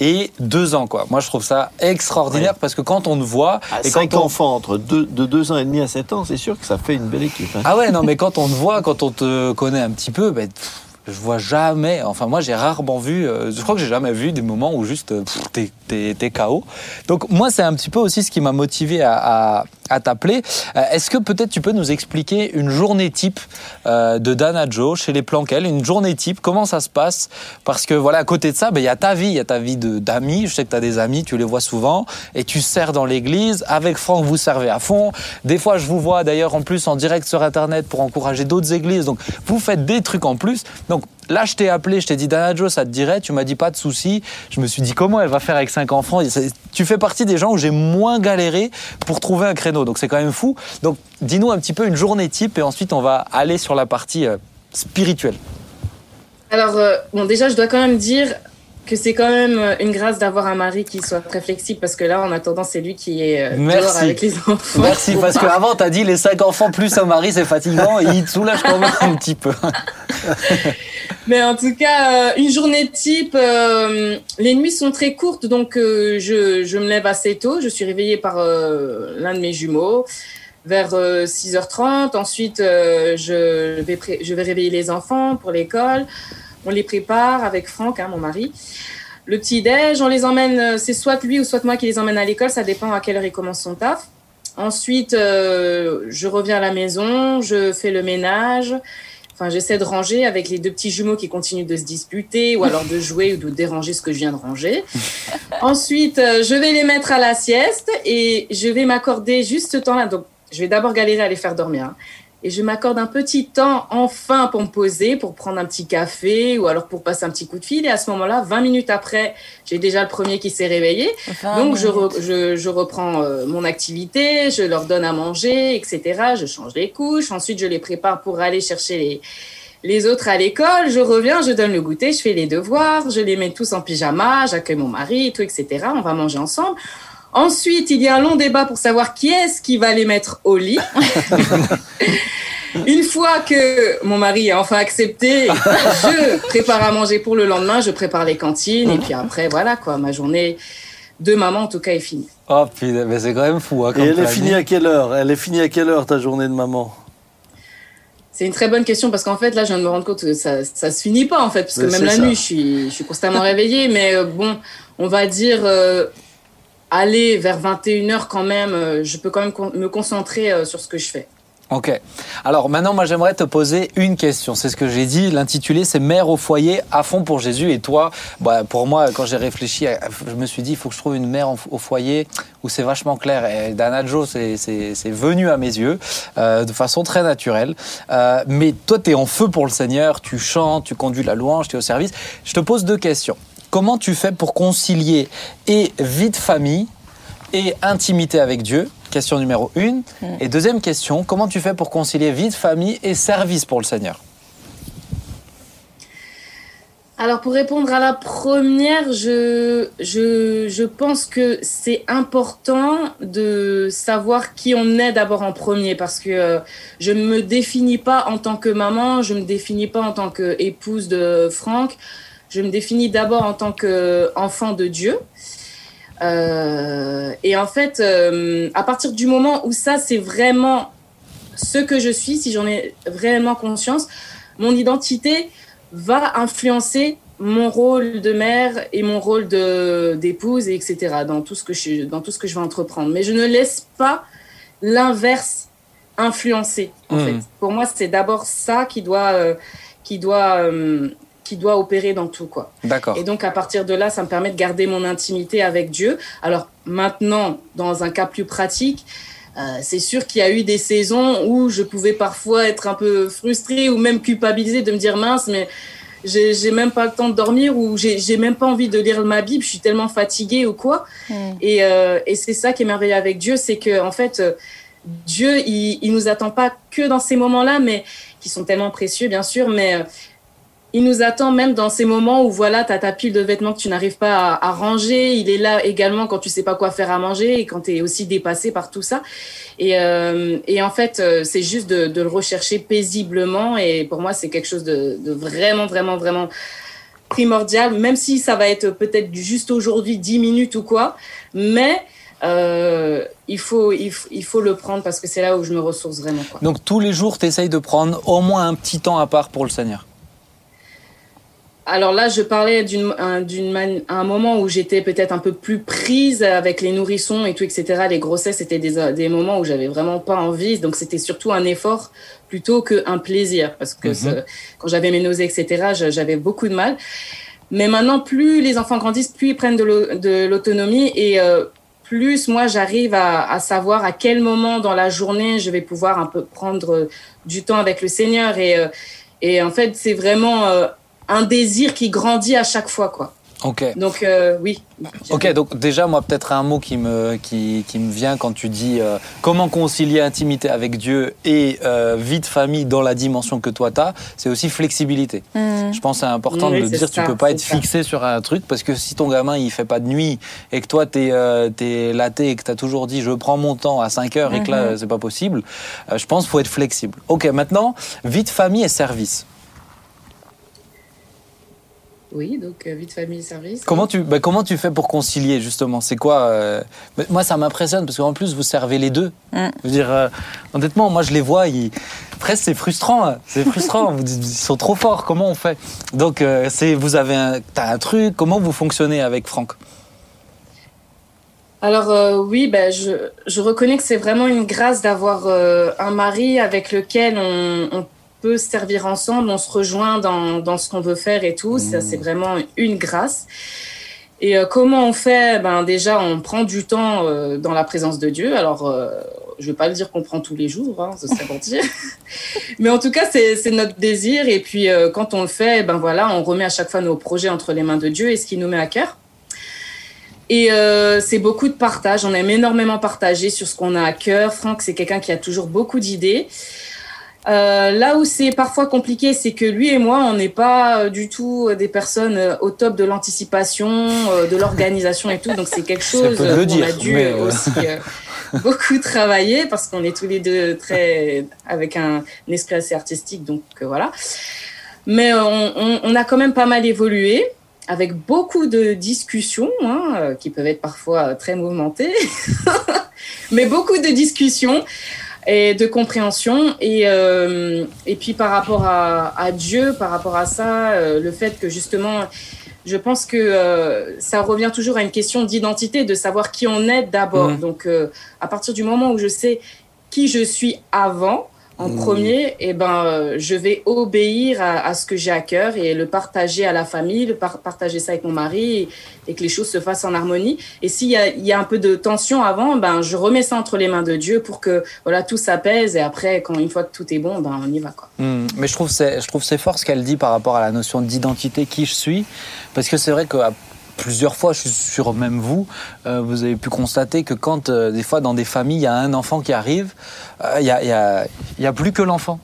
et 2 ans, quoi. Moi, je trouve ça extraordinaire parce que quand on te voit. Ah, et cinq quand on- enfants entre deux, de 2 ans et demi à 7 ans, c'est sûr que ça fait une belle équipe. hein. Ah ouais, non, mais quand on te voit, quand on te connaît un petit peu, ben, je vois jamais. Enfin, moi, j'ai rarement vu. euh, je crois que j'ai jamais vu des moments où juste euh, t'es KO. Donc, moi, c'est un petit peu aussi ce qui m'a motivé à, à, à t'appeler. Euh, est-ce que peut-être tu peux nous expliquer une journée type euh, de Dana Joe chez les Planquels? Une journée type, comment ça se passe? Parce que voilà, à côté de ça, ben, il y a ta vie, il y a ta vie d'amis. Je sais que tu as des amis, tu les vois souvent. Et tu sers dans l'église. Avec Franck, vous servez à fond. Des fois, je vous vois d'ailleurs en plus en direct sur Internet pour encourager d'autres églises. Donc, vous faites des trucs en plus. Donc, là, je t'ai appelé, je t'ai dit, Dana Joe, ça te dirait Tu m'as dit pas de souci. Je me suis dit, comment elle va faire avec cinq enfants? Et c'est- Tu fais partie des gens où j'ai moins galéré pour trouver un créneau. Donc, c'est quand même fou. Donc, dis-nous un petit peu une journée type et ensuite, on va aller sur la partie euh, spirituelle. Alors, euh, bon, déjà, je dois quand même dire que c'est quand même euh, une grâce d'avoir un mari qui soit très flexible parce que là, en attendant, c'est lui qui est euh, Merci. dehors avec les enfants. Merci, parce qu'avant, t'as dit les cinq enfants plus un mari, c'est fatigant et il te soulage quand même un petit peu. [LAUGHS] Mais en tout cas, euh, une journée type, euh, les nuits sont très courtes, donc euh, je, je me lève assez tôt. Je suis réveillée par euh, l'un de mes jumeaux vers euh, 6h30. Ensuite, je, vais pré- je vais réveiller les enfants pour l'école. On les prépare avec Franck, hein, mon mari. Le petit-déj, on les emmène, euh, c'est soit lui ou soit moi qui les emmène à l'école, ça dépend à quelle heure il commence son taf. Ensuite, euh, je reviens à la maison, je fais le ménage. Enfin, j'essaie de ranger avec les deux petits jumeaux qui continuent de se disputer ou alors de jouer ou de déranger ce que je viens de ranger. [LAUGHS] Ensuite, euh, je vais les mettre à la sieste et je vais m'accorder juste ce temps-là. Donc, je vais d'abord galérer à les faire dormir. hein. Et je m'accorde un petit temps enfin pour me poser, pour prendre un petit café ou alors pour passer un petit coup de fil. Et à ce moment-là, 20 minutes après, j'ai déjà le premier qui s'est réveillé. Donc, je, re- je, je reprends euh, mon activité, je leur donne à manger, etc. Je change les couches. Ensuite, je les prépare pour aller chercher les, les autres à l'école. Je reviens, je donne le goûter, je fais les devoirs, je les mets tous en pyjama, j'accueille mon mari, et tout, etc. On va manger ensemble. Ensuite, il y a un long débat pour savoir qui est-ce qui va les mettre au lit. [LAUGHS] Une fois que mon mari a enfin accepté, je prépare à manger pour le lendemain, je prépare les cantines et puis après, voilà quoi, ma journée de maman en tout cas est finie. Oh putain, mais c'est quand même fou. Hein, Et elle est finie à quelle heure? Elle est finie à quelle heure ta journée de maman? C'est une très bonne question parce qu'en fait là je viens de me rendre compte que ça ça se finit pas en fait parce que Mais même la ça. nuit je suis je suis constamment réveillée mais euh, bon on va dire euh, aller vers 21h quand même euh, je peux quand même me concentrer euh, sur ce que je fais. Ok. Alors maintenant, moi, j'aimerais te poser une question. C'est ce que j'ai dit. L'intitulé, c'est Mère au foyer à fond pour Jésus. Et toi, bah, pour moi, quand j'ai réfléchi, je me suis dit, il faut que je trouve une mère au foyer où c'est vachement clair. Et Dana Joe, c'est- venu à mes yeux euh, de façon très naturelle. Mais toi, tu es en feu pour le Seigneur. Tu chantes, tu conduis la louange, tu es au service. Je te pose deux questions. Comment tu fais pour concilier et vie de famille et intimité avec Dieu? Question numéro une. Et deuxième question, comment tu fais pour concilier vie de famille et service pour le Seigneur? Alors pour répondre à la première, je, je, je pense que c'est important de savoir qui on est d'abord en premier parce que euh, je ne me définis pas en tant que maman, je ne me définis pas en tant qu'épouse de Franck, je me définis d'abord en tant qu'enfant de Dieu. Euh, et en fait, euh, à partir du moment où ça, c'est vraiment ce que je suis, si j'en ai réellement conscience, mon identité va influencer mon rôle de mère et mon rôle de d'épouse et etc dans tout ce que je dans tout ce que je vais entreprendre. Mais je ne laisse pas l'inverse influencer en fait. Pour moi c'est d'abord ça qui doit euh, qui doit qui doit opérer dans tout quoi D'accord. et donc, à partir de là, ça me permet de garder mon intimité avec Dieu. Alors, maintenant, dans un cas plus pratique, euh, c'est sûr qu'il y a eu des saisons où je pouvais parfois être un peu frustrée ou même culpabilisée de me dire mince, mais j'ai même pas le temps de dormir ou j'ai même pas envie de lire ma Bible, je suis tellement fatiguée ou quoi. Mm. Et, euh, et c'est ça qui est merveilleux avec Dieu, c'est que en fait, euh, Dieu, il, il nous attend pas que dans ces moments-là, mais qui sont tellement précieux, bien sûr, mais euh, il nous attend même dans ces moments où voilà, tu as ta pile de vêtements que tu n'arrives pas à, ranger. Il est là également quand tu sais pas quoi faire à manger et quand tu es aussi dépassé par tout ça. Et, euh, en fait, euh, c'est juste de, le rechercher paisiblement. Et pour moi, c'est quelque chose de, vraiment, vraiment, vraiment primordial, même si ça va être peut-être juste aujourd'hui 10 minutes ou quoi. Mais euh, il, faut, il, faut le prendre parce que c'est là où je me ressource vraiment. Donc tous les jours, tu essayes de prendre au moins un petit temps à part pour le Seigneur alors là, je parlais d'une, d'une un moment où j'étais peut-être un peu plus prise avec les nourrissons et tout, etc. Les grossesses, c'était des, des moments où j'avais vraiment pas envie. Donc c'était surtout un effort plutôt qu'un plaisir. Parce que mhm. quand j'avais mes nausées, etc., j'avais beaucoup de mal. Mais maintenant, plus les enfants grandissent, plus ils prennent de, l'autonomie et euh, plus moi j'arrive à, à, savoir à quel moment dans la journée je vais pouvoir un peu prendre du temps avec le Seigneur. Et, euh, et en fait, c'est vraiment euh, un désir qui grandit à chaque fois, quoi. Ok. Donc euh, oui. Ok, donc déjà moi peut-être un mot qui me qui, qui me vient quand tu dis euh, comment concilier intimité avec Dieu et euh, vie de famille dans la dimension que toi tu as, c'est aussi flexibilité. Mm. Je pense c'est important de dire tu peux pas être fixé sur un truc parce que si ton gamin il fait pas de nuit et que toi tu es laté et que tu as toujours dit je prends mon temps à 5 heures et que là mm-hmm. c'est pas possible, je pense qu'il faut être flexible. OK, maintenant vie de famille et service. Oui, donc euh, vie de famille service. Comment tu, bah, comment tu fais pour concilier justement? C'est quoi euh, Moi, ça m'impressionne parce qu'en plus, vous servez les deux. Mm. Je veux dire, euh, honnêtement, moi, je les vois, ils... presque c'est frustrant. Hein. C'est frustrant. [LAUGHS] vous, ils sont trop forts. Comment on fait? Donc, c'est vous avez un, as un truc. Comment vous fonctionnez avec Franck? Alors oui, ben, je, je reconnais que c'est vraiment une grâce d'avoir un mari avec lequel on, on peut se servir ensemble, on se rejoint dans, dans ce qu'on veut faire et tout. Ça, c'est mmh. vraiment une grâce. Et euh, comment on fait? Ben déjà, on prend du temps euh, dans la présence de Dieu. Alors, euh, je vais pas le dire qu'on prend tous les jours, hein, ce serait mentir. [LAUGHS] Mais en tout cas, c'est notre désir. Et puis, quand on le fait, ben voilà, on remet à chaque fois nos projets entre les mains de Dieu et ce qui nous met à cœur. Et c'est beaucoup de partage. On aime énormément partager sur ce qu'on a à cœur. Franck, c'est quelqu'un qui a toujours beaucoup d'idées. Euh, là où c'est parfois compliqué, c'est que lui et moi, on n'est pas euh, du tout euh, des personnes au top de l'anticipation, de l'organisation et tout. Donc c'est quelque chose qu'on a dû aussi [LAUGHS] beaucoup travailler parce qu'on est tous les deux très avec un, esprit assez artistique. Donc voilà. Mais on, on, a quand même pas mal évolué avec beaucoup de discussions hein, qui peuvent être parfois très mouvementées, [LAUGHS] mais beaucoup de discussions et de compréhension. Et, euh, et puis par rapport à, à, Dieu, par rapport à ça, euh, le fait que justement, je pense que euh, ça revient toujours à une question d'identité, de savoir qui on est d'abord. Mmh. Donc à partir du moment où je sais qui je suis avant, en mmh. premier, eh ben, euh, je vais obéir à, ce que j'ai à cœur et le partager à la famille, le partager ça avec mon mari et, que les choses se fassent en harmonie. Et s'il y a, y a, un peu de tension avant, ben, je remets ça entre les mains de Dieu pour que voilà, tout s'apaise et après, quand une fois que tout est bon, ben, on y va. Quoi. Mmh. mais je trouve c'est, je trouve c'est fort ce qu'elle dit par rapport à la notion d'identité, qui je suis, parce que c'est vrai que plusieurs fois, je suis sûr même vous, euh, vous avez pu constater que quand euh, des fois dans des familles, il y a un enfant qui arrive, euh, il n'y a, y a, y a, plus que l'enfant.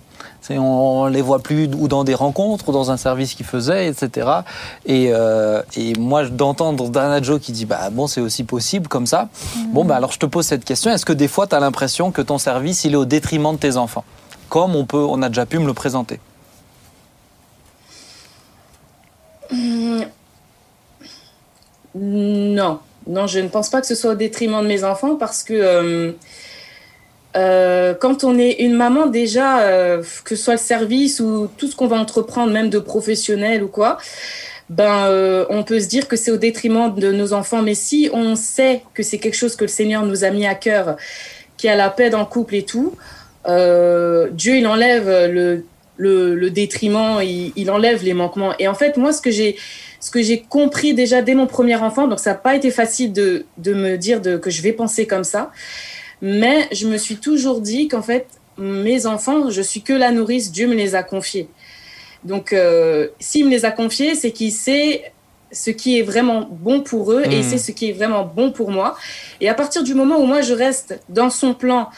On ne les voit plus ou dans des rencontres ou dans un service qu'ils faisaient, etc. Et, et moi, d'entendre Dana Joe qui dit bah, bon, c'est aussi possible comme ça. Mhm. Bon, bah, alors je te pose cette question est-ce que des fois, tu as l'impression que ton service il est au détriment de tes enfants? Comme on, peut, on a déjà pu me le présenter. Mmh, non, non, je ne pense pas que ce soit au détriment de mes enfants parce que euh, euh, quand on est une maman déjà, euh, que ce soit le service ou tout ce qu'on va entreprendre, même de professionnel ou quoi, ben on peut se dire que c'est au détriment de nos enfants. Mais si on sait que c'est quelque chose que le Seigneur nous a mis à cœur, qui a la paix dans le couple et tout, Dieu il enlève le, le, détriment, il enlève les manquements. Et en fait, moi, ce que j'ai ce que j'ai compris déjà dès mon premier enfant. Donc, ça n'a pas été facile de, de me dire de, que je vais penser comme ça. Mais je me suis toujours dit qu'en fait, mes enfants, je suis que la nourrice, Dieu me les a confiés. Donc, euh, s'il me les a confiés, c'est qu'il sait ce qui est vraiment bon pour eux et il hmm. sait ce qui est vraiment bon pour moi. Et à partir du moment où moi, je reste dans son plan,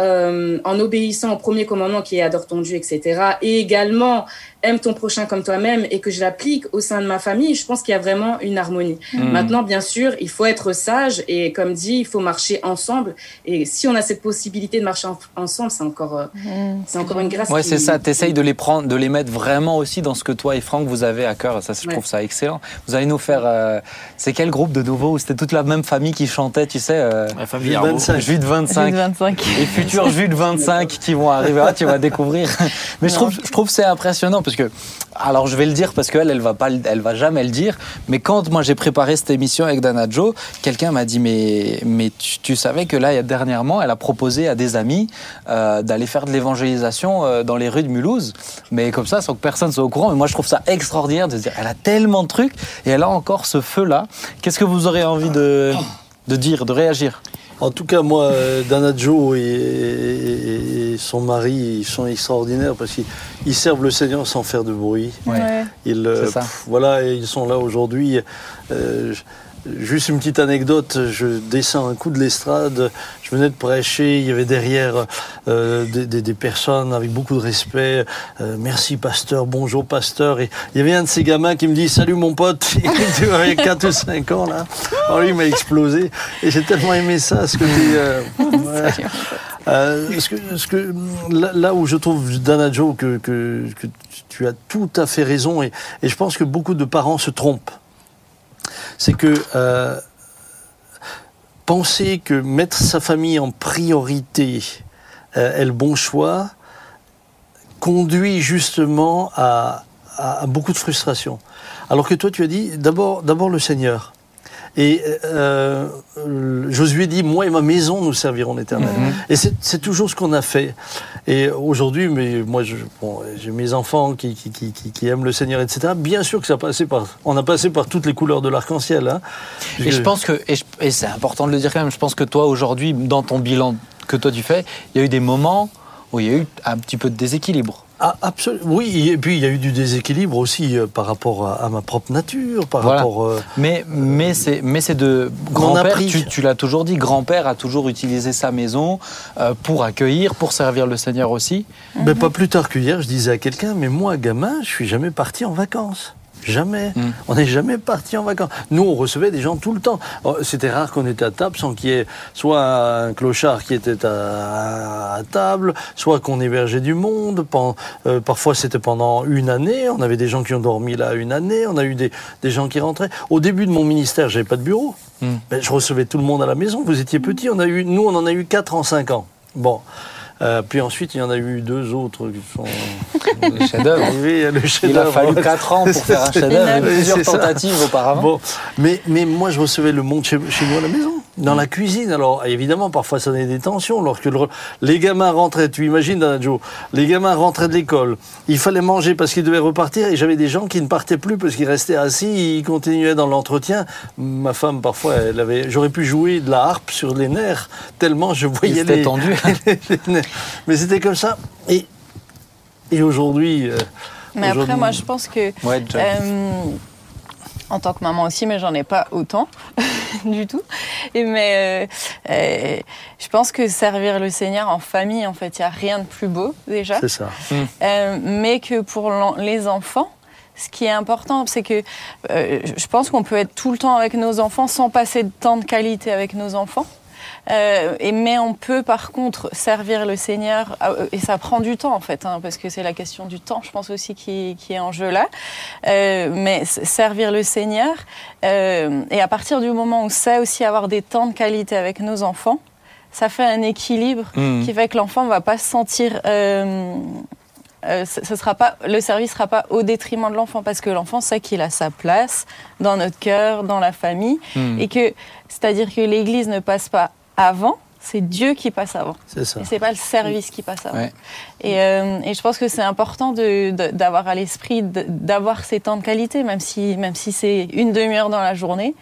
euh, en obéissant au premier commandement qui est adore ton Dieu, etc. Et également aime ton prochain comme toi-même et que je l'applique au sein de ma famille, je pense qu'il y a vraiment une harmonie. Mm. Maintenant, bien sûr, il faut être sage et comme dit, il faut marcher ensemble. Et si on a cette possibilité de marcher en- ensemble, c'est encore, euh, Mmh. c'est encore une grâce. Ouais, qui- c'est ça. T'essayes de les prendre, de les mettre vraiment aussi dans ce que toi et Franck vous avez à cœur. Ça, je Ouais. trouve ça excellent. Vous allez nous faire. euh, c'est quel groupe de nouveau? Où c'était toute la même famille qui chantait, tu sais euh, La famille Arnaud. 25. Jules 25. 25. Les futurs Jules 25 qui vont arriver, Ah, tu vas découvrir. [LAUGHS] Mais je trouve, je trouve c'est impressionnant parce alors je vais le dire parce qu'elle, elle va pas, le- elle va jamais le dire. Mais quand moi j'ai préparé cette émission avec Dana Joe, quelqu'un m'a dit mais, mais tu, tu savais que là dernièrement, elle a proposé à des amis euh, d'aller faire de l'évangélisation euh, dans les rues de Mulhouse, mais comme ça sans que personne soit au courant. Mais moi je trouve ça extraordinaire de se dire, elle a tellement de trucs et elle a encore ce feu là. Qu'est-ce que vous aurez envie de, de dire, de réagir? En tout cas, moi, euh, Dana Joe et, et- et son mari, ils sont extraordinaires parce qu'ils ils servent le Seigneur sans faire de bruit. Ouais. Ils, euh, C'est ça. pff, voilà, ils sont là aujourd'hui. Euh, Juste une petite anecdote, je descends un coup de l'estrade, je venais de prêcher, il y avait derrière euh, des, des- des personnes avec beaucoup de respect, euh, merci pasteur, bonjour pasteur, et il y avait un de ces gamins qui me dit salut mon pote, [LAUGHS] il avait 4 ou 5 ans là, alors lui il m'a explosé, et j'ai tellement aimé ça, ce côté... euh, [LAUGHS] ouais. Euh, ce que, ce que, là, là où je trouve, Dana Joe, que, que, que tu as tout à fait raison, et, et je pense que beaucoup de parents se trompent. C'est que euh, penser que mettre sa famille en priorité euh, est le bon choix conduit justement à, beaucoup de frustration. Alors que toi, tu as dit d'abord, d'abord le Seigneur. Et euh, euh, Josué dit, moi et ma maison, nous servirons l'Éternel. Mhm. Et c'est toujours ce qu'on a fait. Et aujourd'hui, mais moi, bon, j'ai mes enfants qui, qui, qui, qui- qui aiment le Seigneur, etc. Bien sûr que ça a passé par, on a passé par toutes les couleurs de l'arc-en-ciel. Hein, Et je pense que, et, et c'est important de le dire quand même, je pense que toi aujourd'hui, dans ton bilan que toi tu fais, il y a eu des moments où il y a eu un petit peu de déséquilibre. Ah, absolument. Oui, et puis il y a eu du déséquilibre aussi euh, par rapport à, à ma propre nature, par Voilà. rapport. euh, Mais, mais c'est, mais c'est de grand-père, tu, tu l'as toujours dit, grand-père a toujours utilisé sa maison euh, pour accueillir, pour servir le Seigneur aussi. Ben, pas plus tard que hier, je disais à quelqu'un, mais moi, gamin, je suis jamais parti en vacances. Jamais. Mm. On n'est jamais parti en vacances. Nous, on recevait des gens tout le temps. Oh, C'était rare qu'on était à table sans qu'il y ait soit un clochard qui était à, à table, soit qu'on hébergeait du monde. Pen- euh, parfois, c'était pendant une année. On avait des gens qui ont dormi là une année. On a eu des, des gens qui rentraient. Au début de mon ministère, j'avais pas de bureau. Mm. Ben, je recevais tout le monde à la maison. Vous étiez petit. On a eu, nous, on en a eu quatre en cinq ans. Bon. Euh, puis ensuite, il y en a eu deux autres qui sont Le chef-d'œuvre. [LAUGHS] Il a fallu [LAUGHS] 4 ans pour faire un chef-d'œuvre. Plusieurs tentatives auparavant. Bon, mais, mais moi, je recevais le monde chez, chez nous à la maison, dans la cuisine. Alors, évidemment, parfois, ça donnait des tensions. Lorsque le- les gamins rentraient, tu imagines, Dana Joe, les gamins rentraient de l'école, il fallait manger parce qu'ils devaient repartir, et j'avais des gens qui ne partaient plus parce qu'ils restaient assis, ils continuaient dans l'entretien. Ma femme, parfois, elle avait, j'aurais pu jouer de la harpe sur les nerfs, tellement je voyais les, tendu. [LAUGHS] mais c'était comme ça. Et, et aujourd'hui. euh, Mais après, moi, je pense que. Ouais, en tant que maman aussi, mais j'en ai pas autant [LAUGHS] du tout. Et mais euh, euh, je pense que servir le Seigneur en famille, en fait, il y a rien de plus beau déjà. C'est ça. Euh, mais que pour les enfants, ce qui est important, c'est que euh, je pense qu'on peut être tout le temps avec nos enfants sans passer de temps de qualité avec nos enfants. Euh, et, mais on peut par contre servir le Seigneur, euh, et ça prend du temps en fait, hein, parce que c'est la question du temps, je pense aussi, qui, qui est en jeu là. Euh, mais servir le Seigneur, euh, et à partir du moment où c'est aussi avoir des temps de qualité avec nos enfants, ça fait un équilibre Mm. qui fait que l'enfant ne va pas se sentir. euh, ce sera pas, le service ne sera pas au détriment de l'enfant parce que l'enfant sait qu'il a sa place dans notre cœur, dans la famille, Mm. et que c'est-à-dire que l'Église ne passe pas avant, c'est Dieu qui passe avant. C'est ça. Et c'est pas le service qui passe avant. Ouais. Et, euh, et je pense que c'est important de- de- d'avoir à l'esprit de- d'avoir ces temps de qualité, même si, même si c'est une demi-heure dans la journée.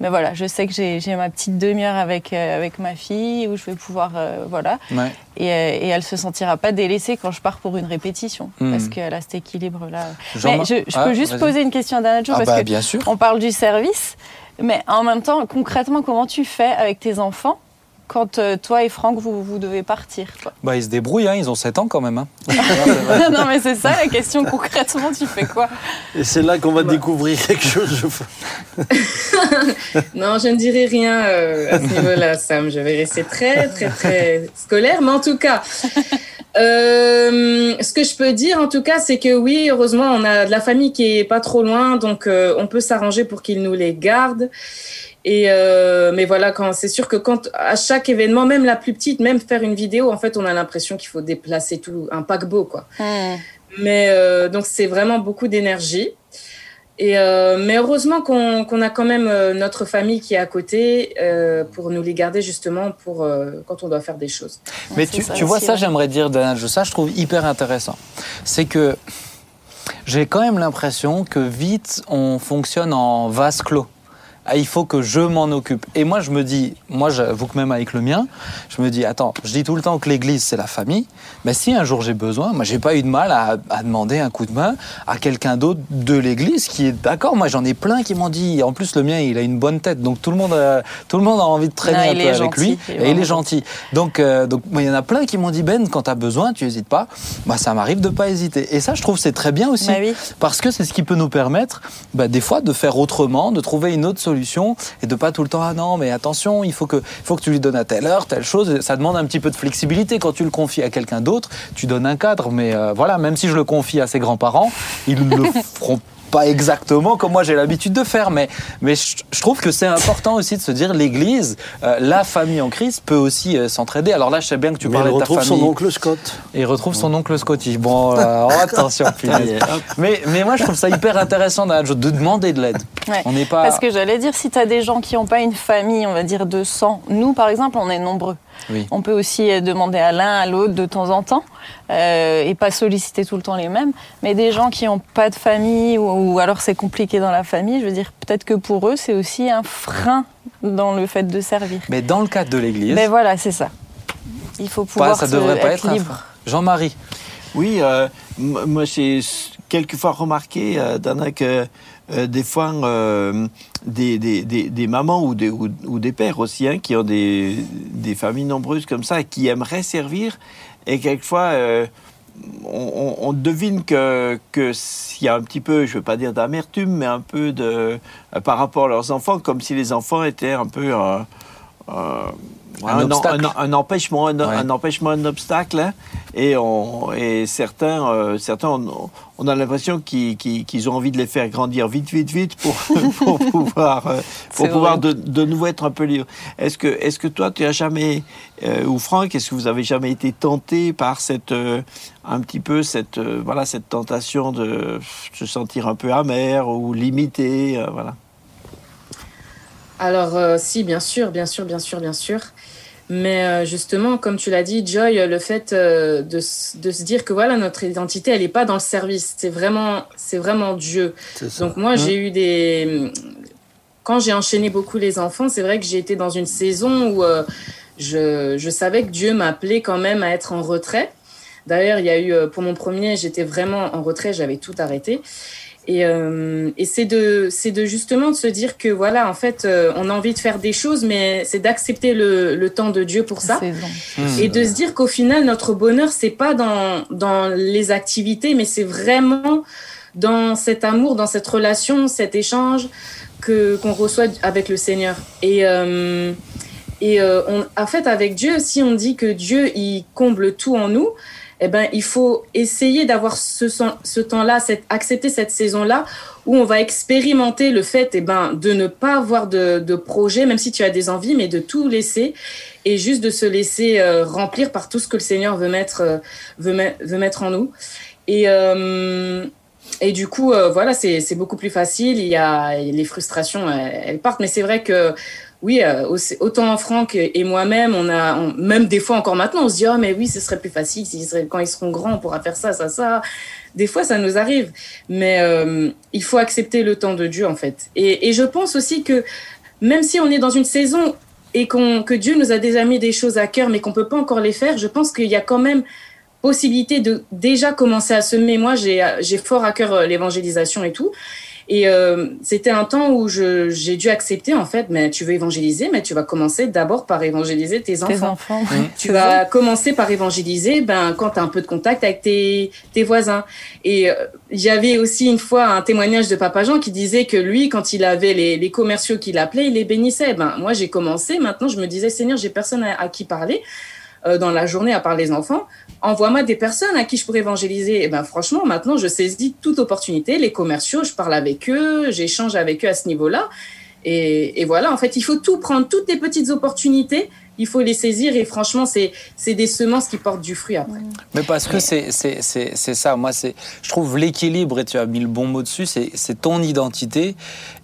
Mais voilà, je sais que j'ai j'ai ma petite demi-heure avec, euh, avec ma fille où je vais pouvoir. euh, voilà. Ouais. Et, euh, et elle se sentira pas délaissée quand je pars pour une répétition. Hmm. Parce qu'elle a cet équilibre-là. Mais je, je Ah, peux juste vas-y. poser une question à Dana Jo, Ah parce bah, que bien sûr. on parle du service, mais en même temps, concrètement, comment tu fais avec tes enfants quand euh, toi et Franck, vous, vous devez partir quoi. Bah, ils se débrouillent, hein, ils ont 7 ans quand même. hein. [LAUGHS] Non, mais c'est ça la question concrètement, tu fais quoi? Et c'est là qu'on va découvrir quelque chose. je- [LAUGHS] Non, je ne dirai rien euh, à ce niveau-là, Sam. Je vais rester très, très, très scolaire. Mais en tout cas, euh, ce que je peux dire, en tout cas, c'est que oui, heureusement, on a de la famille qui est pas trop loin, donc euh, on peut s'arranger pour qu'ils nous les gardent. Et euh, mais voilà, quand c'est sûr que quand à chaque événement, même la plus petite, même faire une vidéo, en fait, on a l'impression qu'il faut déplacer tout un paquebot, quoi. Hmm. Mais euh, donc c'est vraiment beaucoup d'énergie. Et euh, mais heureusement qu'on a quand même notre famille qui est à côté euh, pour nous les garder justement pour euh, quand on doit faire des choses. Mais tu, ça tu vois, ça, ouais. j'aimerais dire, ça, je trouve hyper intéressant. C'est que j'ai quand même l'impression que vite, on fonctionne en vase clos. Ah, il faut que je m'en occupe. Et moi, je me dis, moi, j'avoue que même avec le mien, je me dis, attends, je dis tout le temps que l'église, c'est la famille. Mais si un jour j'ai besoin, moi, j'ai pas eu de mal à, à demander un coup de main à quelqu'un d'autre de l'église qui est d'accord. Moi, j'en ai plein qui m'ont dit, en plus, le mien, il a une bonne tête. Donc, tout le monde a, tout le monde a envie de traîner Non, un peu avec gentil, lui. Et il est gentil. Donc, euh, donc, il y en a plein qui m'ont dit, Ben, quand tu as besoin, tu hésites pas. Bah, ça m'arrive de pas hésiter. Et ça, je trouve, c'est très bien aussi. Bah oui. Parce que c'est ce qui peut nous permettre, bah, des fois, de faire autrement, de trouver une autre solution et de pas tout le temps, ah non, mais attention, il faut que, faut que tu lui donnes à telle heure, telle chose. Ça demande un petit peu de flexibilité. Quand tu le confies à quelqu'un d'autre, tu donnes un cadre. Mais euh, voilà, même si je le confie à ses grands-parents, ils le [LAUGHS] feront pas exactement comme moi j'ai l'habitude de faire, mais, mais je, je trouve que c'est important aussi de se dire l'Église, euh, la famille en crise peut aussi euh, s'entraider. Alors là, je sais bien que tu parlais il de ta retrouve famille son oncle Scott. et il retrouve son oncle Scotty. Bon, euh, [LAUGHS] oh, attention. Mais, mais moi, je trouve ça hyper intéressant de de demander de l'aide. Ouais. On n'est pas. Parce que j'allais dire, si tu as des gens qui n'ont pas une famille, on va dire de sang, nous par exemple, on est nombreux. Oui. On peut aussi euh, demander à l'un, à l'autre de temps en temps, euh, et pas solliciter tout le temps les mêmes. Mais des gens qui n'ont pas de famille, ou, ou alors c'est compliqué dans la famille, je veux dire, peut-être que pour eux, c'est aussi un frein dans le fait de servir. Mais dans le cadre de l'Église, Mais voilà, c'est ça. Il faut pas- pouvoir ça se- devrait pas être libre. Jean-Marie. Oui, euh, moi j'ai quelquefois remarqué, euh, Dana, que euh, des fois, euh, des, des, des, mamans ou des, ou, des pères aussi, hein, qui ont des, familles nombreuses comme ça, qui aimeraient servir, et quelquefois, euh, on, devine que que s'il y a un petit peu, je veux pas dire d'amertume, mais un peu de euh, par rapport à leurs enfants, comme si les enfants étaient un peu Un obstacle. un- un empêchement, un, Ouais. un empêchement, un obstacle, hein. et, on, et certains, euh, certains, on, on a l'impression qu'ils qu'ils- ont envie de les faire grandir vite, vite, vite pour, [LAUGHS] pour pouvoir, euh, pour pouvoir de, de nouveau être un peu libre. Est-ce que, est-ce que toi, tu as jamais, euh, ou Franck, est-ce que vous avez jamais été tenté par cette, un petit peu cette, voilà, cette tentation de se sentir un peu amer ou limité, voilà? Alors, euh, si, bien sûr, bien sûr, bien sûr, bien sûr. Mais euh, justement, comme tu l'as dit, Joy, le fait euh, de, de se dire que voilà, notre identité, elle n'est pas dans le service. C'est vraiment, c'est vraiment Dieu. Donc moi, j'ai eu des... Quand j'ai enchaîné beaucoup les enfants, c'est vrai que j'ai été dans une saison où euh, je, je savais que Dieu m'appelait quand même à être en retrait. D'ailleurs, il y a eu, euh, pour mon premier, j'étais vraiment en retrait, j'avais tout arrêté. Et, euh, et c'est de, c'est de justement de se dire que voilà, en fait, euh, on a envie de faire des choses, mais c'est d'accepter le, le temps de Dieu pour ça. Saison. Hmm. Et de se dire qu'au final, notre bonheur, c'est pas dans, dans les activités, mais c'est vraiment dans cet amour, dans cette relation, cet échange que qu'on reçoit avec le Seigneur. Et, euh, et euh, on, en fait, avec Dieu, si on dit que Dieu, il comble tout en nous, eh ben, il faut essayer d'avoir ce, temps-là, accepter cette saison-là où on va expérimenter le fait eh ben, de ne pas avoir de, projet, même si tu as des envies, mais de tout laisser et juste de se laisser euh, remplir par tout ce que le Seigneur veut mettre, euh, veut, met- veut mettre en nous. Et, euh, et du coup, voilà, c'est beaucoup plus facile. Il y a les frustrations, elles partent. Mais c'est vrai que oui, euh, autant Franck et moi-même, on a, même des fois encore maintenant, on se dit oh mais oui, ce serait plus facile seraient- quand ils seront grands, on pourra faire ça, ça, ça. Des fois, ça nous arrive, mais euh, il faut accepter le temps de Dieu en fait. Et, je pense aussi que même si on est dans une saison et que Dieu nous a déjà mis des choses à cœur, mais qu'on peut pas encore les faire, je pense qu'il y a quand même possibilité de déjà commencer à semer. Moi, j'ai j'ai fort à cœur euh, l'évangélisation et tout. Et euh, c'était un temps où j'ai dû accepter, en fait, mais tu veux évangéliser, mais tu vas commencer d'abord par évangéliser tes enfants. Tes enfants. Mmh. Tu vas commencer par évangéliser ben, quand tu as un peu de contact avec tes, tes voisins. Et euh, j'avais aussi une fois un témoignage de Papa Jean qui disait que lui, quand il avait les, les commerciaux qu'il appelait, il les bénissait. Ben, moi, j'ai commencé, maintenant, je me disais, Seigneur, j'ai personne à, qui parler dans la journée à part les enfants envoie-moi des personnes à qui je pourrais évangéliser. Et ben franchement, maintenant, je saisis toute opportunité. Les commerciaux, je parle avec eux, j'échange avec eux à ce niveau-là. Et, voilà, en fait, il faut tout prendre, toutes les petites opportunités, il faut les saisir. Et franchement, c'est des semences qui portent du fruit après. Mais parce que c'est ça, moi, je trouve l'équilibre, et tu as mis le bon mot dessus, c'est ton identité.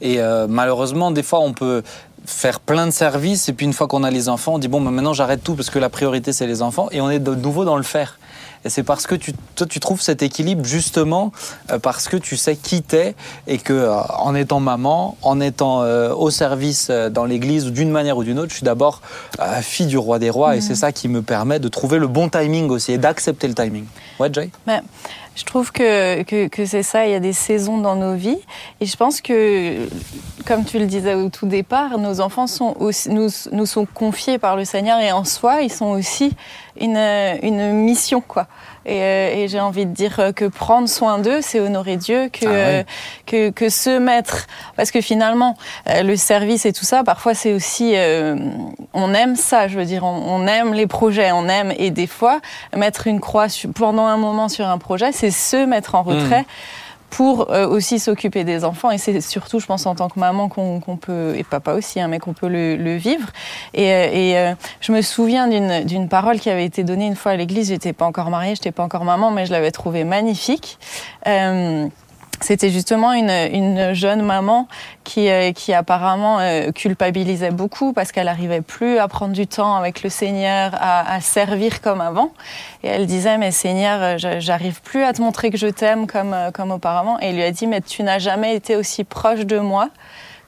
Et euh, malheureusement, des fois, on peut faire plein de services et puis une fois qu'on a les enfants, on dit bon, ben maintenant j'arrête tout parce que la priorité c'est les enfants et on est de nouveau dans le faire. Et c'est parce que tu, toi, tu trouves cet équilibre justement euh, parce que tu sais qui t'es et que euh, en étant maman, en étant euh, au service dans l'église ou d'une manière ou d'une autre, je suis d'abord fille du roi des rois et c'est ça qui me permet de trouver le bon timing aussi et d'accepter le timing. Ouais, Jay? Ben, Je trouve que, que, que c'est ça, il y a des saisons dans nos vies et je pense que, comme tu le disais au tout départ, nos enfants sont aussi, nous, nous sont confiés par le Seigneur et en soi, ils sont aussi une, une mission, quoi. Et, euh, et j'ai envie de dire que prendre soin d'eux, c'est honorer Dieu, que, ah euh, que, que, se mettre, parce que finalement, euh, le service et tout ça, parfois c'est aussi, on aime ça, je veux dire, on, aime les projets, on aime, et des fois, mettre une croix pendant un moment sur un projet, c'est se mettre en retrait. Mmh pour euh, aussi s'occuper des enfants. Et c'est surtout, je pense, en tant que maman qu'on peut, et papa aussi, hein, mais qu'on peut le, le, vivre. Et, euh, et euh, je me souviens d'une parole qui avait été donnée une fois à l'église. J'étais pas encore mariée, j'étais pas encore maman, mais je l'avais trouvée magnifique. C'était justement une, une, jeune maman qui, euh, qui apparemment euh, culpabilisait beaucoup parce qu'elle n'arrivait plus à prendre du temps avec le Seigneur, à, à, servir comme avant. Et elle disait, mais Seigneur, euh, j'arrive plus à te montrer que je t'aime comme, comme auparavant. Et il lui a dit, mais tu n'as jamais été aussi proche de moi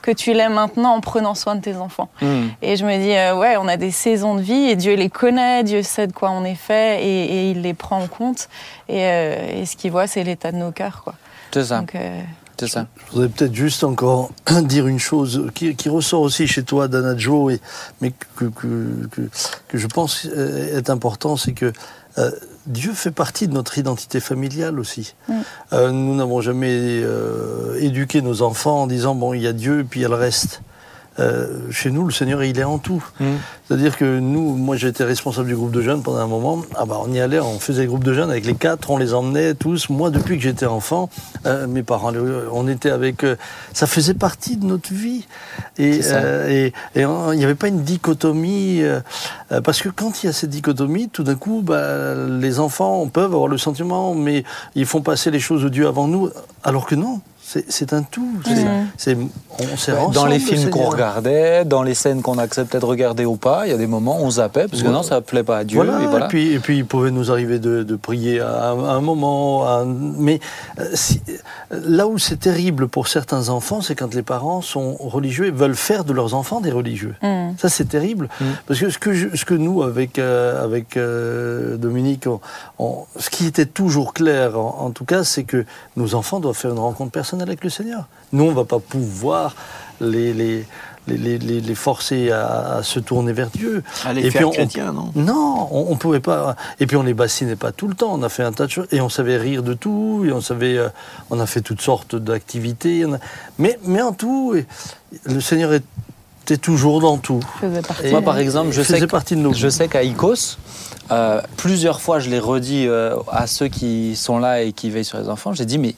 que tu l'es maintenant en prenant soin de tes enfants. Hmm. Et je me dis, ouais, on a des saisons de vie et Dieu les connaît, Dieu sait de quoi on est fait et, et il les prend en compte. Et, et ce qu'il voit, c'est l'état de nos cœurs, quoi. C'est ça. Euh, c'est ça. Je voudrais peut-être juste encore [CLEARS THROAT] dire une chose qui, qui ressort aussi chez toi, Dana Joe, et, mais que, que, que, que, je pense euh, est important, c'est que euh, Dieu fait partie de notre identité familiale aussi. Mm. Euh, nous n'avons jamais euh, éduqué nos enfants en disant, bon, il y a Dieu et puis il y a le reste. Euh, chez nous, le Seigneur, il est en tout. Mmh. C'est-à-dire que nous, moi j'étais responsable du groupe de jeunes pendant un moment. Ah bah, on y allait, on faisait le groupe de jeunes avec les quatre, on les emmenait tous. Moi, depuis que j'étais enfant, euh, mes parents, on était avec. Euh, ça faisait partie de notre vie. Et euh, il n'y avait pas une dichotomie. Parce que quand il y a cette dichotomie, tout d'un coup, bah, les enfants peuvent avoir le sentiment, mais ils font passer les choses de Dieu avant nous, alors que non. C'est un tout. C'est, on dans les films qu'on regardait, dans les scènes qu'on acceptait de regarder ou pas, il y a des moments où on zappait parce que non, ça ne plaît pas à Dieu. Et, voilà. et, puis, et puis il pouvait nous arriver de, de prier à un, moment. mais euh, là où c'est terrible pour certains enfants, c'est quand les parents sont religieux et veulent faire de leurs enfants des religieux. Mm. Ça, c'est terrible. Mm. Parce que ce que, ce que nous, avec, euh, avec euh, Dominique, on, ce qui était toujours clair, en, en tout cas, c'est que nos enfants doivent faire une rencontre personnelle avec le Seigneur. Nous, on ne va pas pouvoir les, les, les, les forcer à, se tourner vers Dieu. À les et faire chrétiens, non Non, on, ne pouvait pas. Et puis on les bassinait pas tout le temps. On a fait un tas de choses et on savait rire de tout et on savait, euh, on a fait toutes sortes d'activités. Mais, mais en tout, le Seigneur était toujours dans tout. Moi, par exemple, je sais, je sais qu'à Icos, euh, plusieurs fois, je l'ai redit euh, à ceux qui sont là et qui veillent sur les enfants. J'ai dit, mais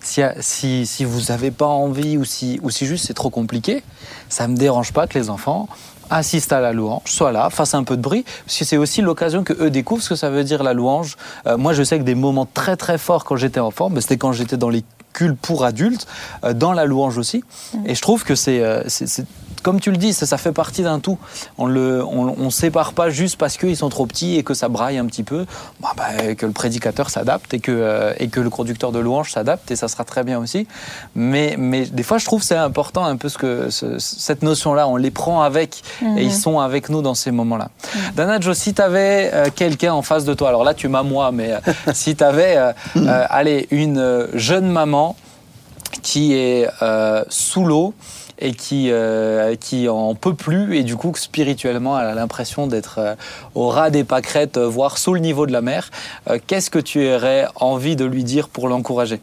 si, si, si, vous n'avez pas envie ou si, ou si juste c'est trop compliqué, ça ne me dérange pas que les enfants assistent à la louange, soient là, fassent un peu de bruit, parce que c'est aussi l'occasion que eux découvrent ce que ça veut dire la louange. Euh, moi, je sais que des moments très très forts quand j'étais enfant, ben, c'était quand j'étais dans les cultes pour adultes, dans la louange aussi. Mmh. Et je trouve que c'est comme tu le dis, ça, fait partie d'un tout. On ne on, sépare pas juste parce qu'ils sont trop petits et que ça braille un petit peu, bah, bah, que le prédicateur s'adapte et, que euh, et que le conducteur de louange s'adapte et ça sera très bien aussi. Mais, mais des fois, je trouve c'est important un peu ce que cette notion-là, on les prend avec et ils mhm. sont avec nous dans ces moments-là. Mhm. Dana Jo, si tu avais euh, quelqu'un en face de toi, alors là tu m'as moi, mais euh, si tu avais allez, une jeune maman qui est euh, sous l'eau et qui, euh, qui en peut plus et du coup spirituellement elle a l'impression d'être euh, au ras des pâquerettes, euh, voire sous le niveau de la mer. Qu'est-ce que tu aurais envie de lui dire pour l'encourager?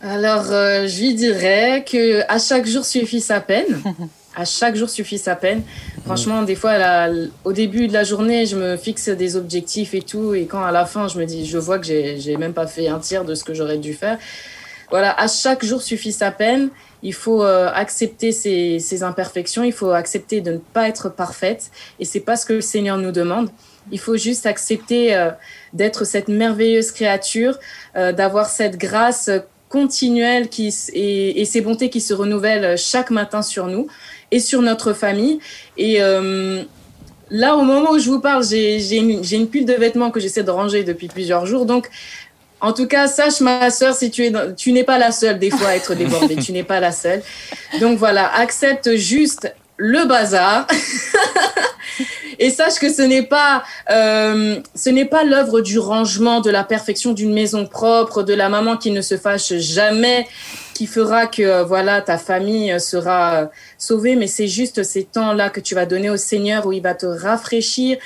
Alors, je lui dirais que à chaque jour suffit sa peine. À chaque jour suffit sa peine. Franchement, des fois, au début de la journée, je me fixe des objectifs et tout, et quand à la fin, je me dis, je vois que j'ai même pas fait un tiers de ce que j'aurais dû faire. Voilà, à chaque jour suffit sa peine. Il faut euh, accepter ses, imperfections. Il faut accepter de ne pas être parfaite, et c'est pas ce que le Seigneur nous demande. Il faut juste accepter euh, d'être cette merveilleuse créature, euh, d'avoir cette grâce continuelle qui, et, ces bontés qui se renouvellent chaque matin sur nous et sur notre famille. Et là, au moment où je vous parle, j'ai une, une pile de vêtements que j'essaie de ranger depuis plusieurs jours. Donc, en tout cas, sache, ma sœur, si tu es, dans- tu n'es pas la seule des fois à être débordée. [LAUGHS] tu n'es pas la seule. Donc voilà, accepte juste le bazar. [LAUGHS] Et sache que ce n'est pas, euh, ce n'est pas l'œuvre du rangement, de la perfection d'une maison propre, de la maman qui ne se fâche jamais, qui fera que euh, voilà ta famille euh, sera sauvée. Mais c'est juste ces temps-là que tu vas donner au Seigneur où il va te rafraîchir.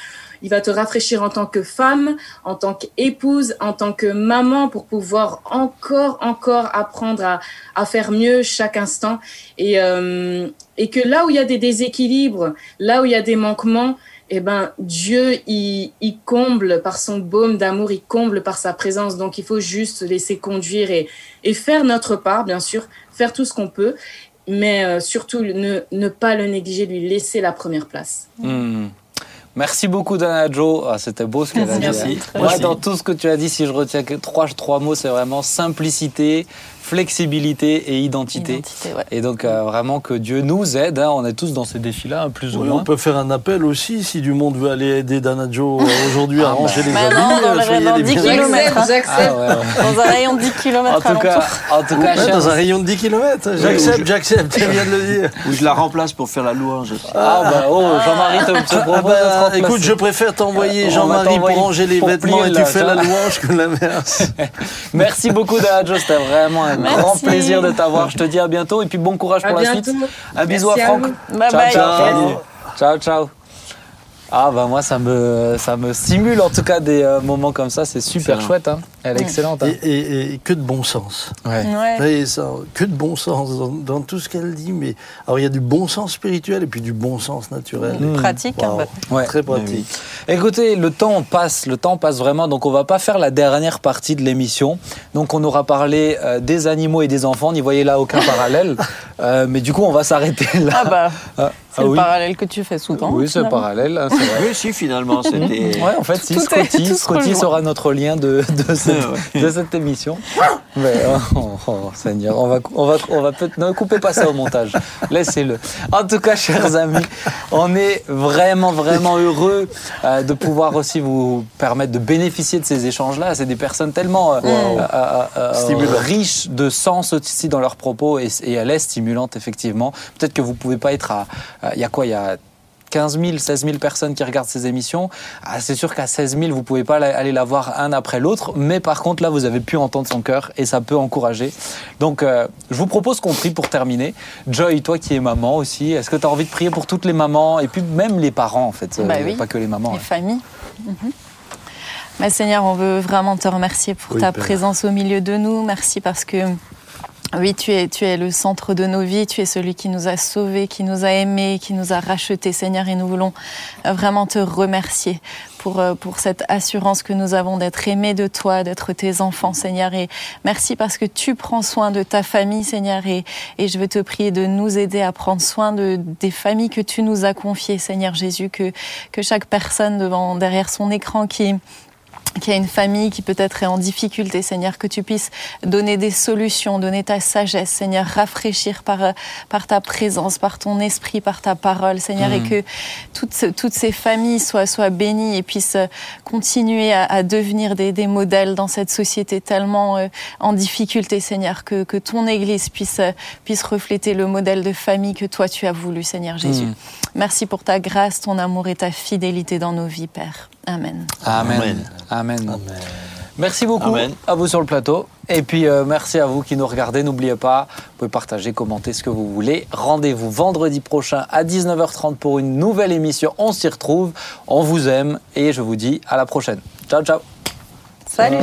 Il va te rafraîchir en tant que femme, en tant qu'épouse, en tant que maman pour pouvoir encore, encore apprendre à, faire mieux chaque instant. Et, euh, et que là où il y a des déséquilibres, là où il y a des manquements, eh ben, Dieu, il, comble par son baume d'amour, il comble par sa présence. Donc, il faut juste se laisser conduire et, faire notre part, bien sûr, faire tout ce qu'on peut, mais euh, surtout ne, ne pas le négliger, lui laisser la première place. Hmm. Merci beaucoup, Dana Joe. Ah, C'était beau ce qu'elle a dit. Moi, dans tout ce que tu as dit, si je retiens que trois, trois mots, c'est vraiment simplicité, flexibilité et identité. Identité, ouais. Et donc, euh, vraiment, que Dieu nous aide. hein. On est tous dans ces défis-là, hein, plus ou Oui, moins. on peut faire un appel aussi si du monde veut aller aider Danajo [LAUGHS] aujourd'hui à Ah, ranger bah. les habits. dans euh, dans les 10 bienvenus. kilomètres, hein. j'accepte. Ah. Dans un rayon de 10 En km tout cas, en tout cas, dans un rayon de 10 km. J'accepte, j'accepte, tu viens de le dire. Ou je la remplace pour faire la louange aussi. Ah bah oh, Jean-Marie te, te Ah propose bah, écoute, je préfère t'envoyer Jean-Marie pour ranger les vêtements et tu fais la louange que l'inverse. [LAUGHS] Merci beaucoup, Dana C'était vraiment un Merci. grand plaisir de t'avoir. Je te dis à bientôt et puis bon courage À pour la suite. Un bisou Merci à Franck. Bye ciao, bye. ciao, ciao, ciao. Ah bah moi ça me ça me stimule en tout cas des euh, moments comme ça, c'est super Excellent. chouette. Hein. Elle est excellente. Hein. Et, et- et que de bon sens. Ouais. Ouais. Et ça, que de bon sens dans, dans tout ce qu'elle dit. Mais alors il y a du bon sens spirituel et puis du bon sens naturel. Mm. Pratique. hein, bah. Ouais. Très pratique. Écoutez, le temps passe, le temps passe vraiment, donc on va pas faire la dernière partie de l'émission. Donc on aura parlé euh, des animaux et des enfants, n'y voyez là aucun parallèle, [LAUGHS] Euh, mais du coup on va s'arrêter là. Ah bah, Ah, c'est ah le oui. parallèle que tu fais souvent. Oui, c'est finalement. parallèle, hein, c'est vrai. Oui, si, finalement, c'était. Ouais, en fait, si, Scotty, sera notre lien de, de, [LAUGHS] cette, de cette émission. Mais, oh, oh, oh, Seigneur, on va, on va, on va peut-être. Ne coupez pas ça au montage. Laissez-le. En tout cas, chers amis, on est vraiment, vraiment heureux euh, de pouvoir aussi vous permettre de bénéficier de ces échanges-là. C'est des personnes tellement euh, euh, riches de sens aussi dans leurs propos et, et elle est stimulante, effectivement. Peut-être que vous pouvez pas être à. Il y a quoi Il y a 15 000, 16 000 personnes qui regardent ces émissions. Ah, c'est sûr qu'à 16 000, vous pouvez pas aller la voir un après l'autre, mais par contre, là, vous avez pu entendre son cœur et ça peut encourager. Donc, euh, je vous propose qu'on prie pour terminer. Joy, toi qui es maman aussi, est-ce que tu as envie de prier pour toutes les mamans et puis même les parents, en fait, Bah euh, oui. pas que les mamans. Les hein. familles. Mhm. Mais Seigneur, on veut vraiment te remercier pour Oui, ta Père. présence au milieu de nous. Merci parce que oui, tu es, tu es le centre de nos vies, tu es celui qui nous a sauvés, qui nous a aimés, qui nous a rachetés, Seigneur, et nous voulons euh, vraiment te remercier pour, euh, pour cette assurance que nous avons d'être aimés de toi, d'être tes enfants, Seigneur. Et merci parce que tu prends soin de ta famille, Seigneur, et, et je veux te prier de nous aider à prendre soin de, des familles que tu nous as confiées, Seigneur Jésus, que, que chaque personne devant, derrière son écran qui qui a une famille qui peut-être est en difficulté, Seigneur, que tu puisses donner des solutions, donner ta sagesse, Seigneur, rafraîchir par, euh, par ta présence, par ton esprit, par ta parole, Seigneur, et que toutes, toutes ces familles soient, soient bénies et puissent euh, continuer à, à devenir des, des modèles dans cette société tellement euh, en difficulté, Seigneur, que, que ton Église puisse, euh, puisse refléter le modèle de famille que toi tu as voulu, Seigneur Jésus. Mhm. Merci pour ta grâce, ton amour et ta fidélité dans nos vies, Père. Amen. Amen. Amen. Merci beaucoup à vous sur le plateau. Et puis euh, merci à vous qui nous regardez. N'oubliez pas, vous pouvez partager, commenter ce que vous voulez. Rendez-vous vendredi prochain à 19h30 pour une nouvelle émission. On s'y retrouve, on vous aime et je vous dis à la prochaine. Ciao, ciao. Salut.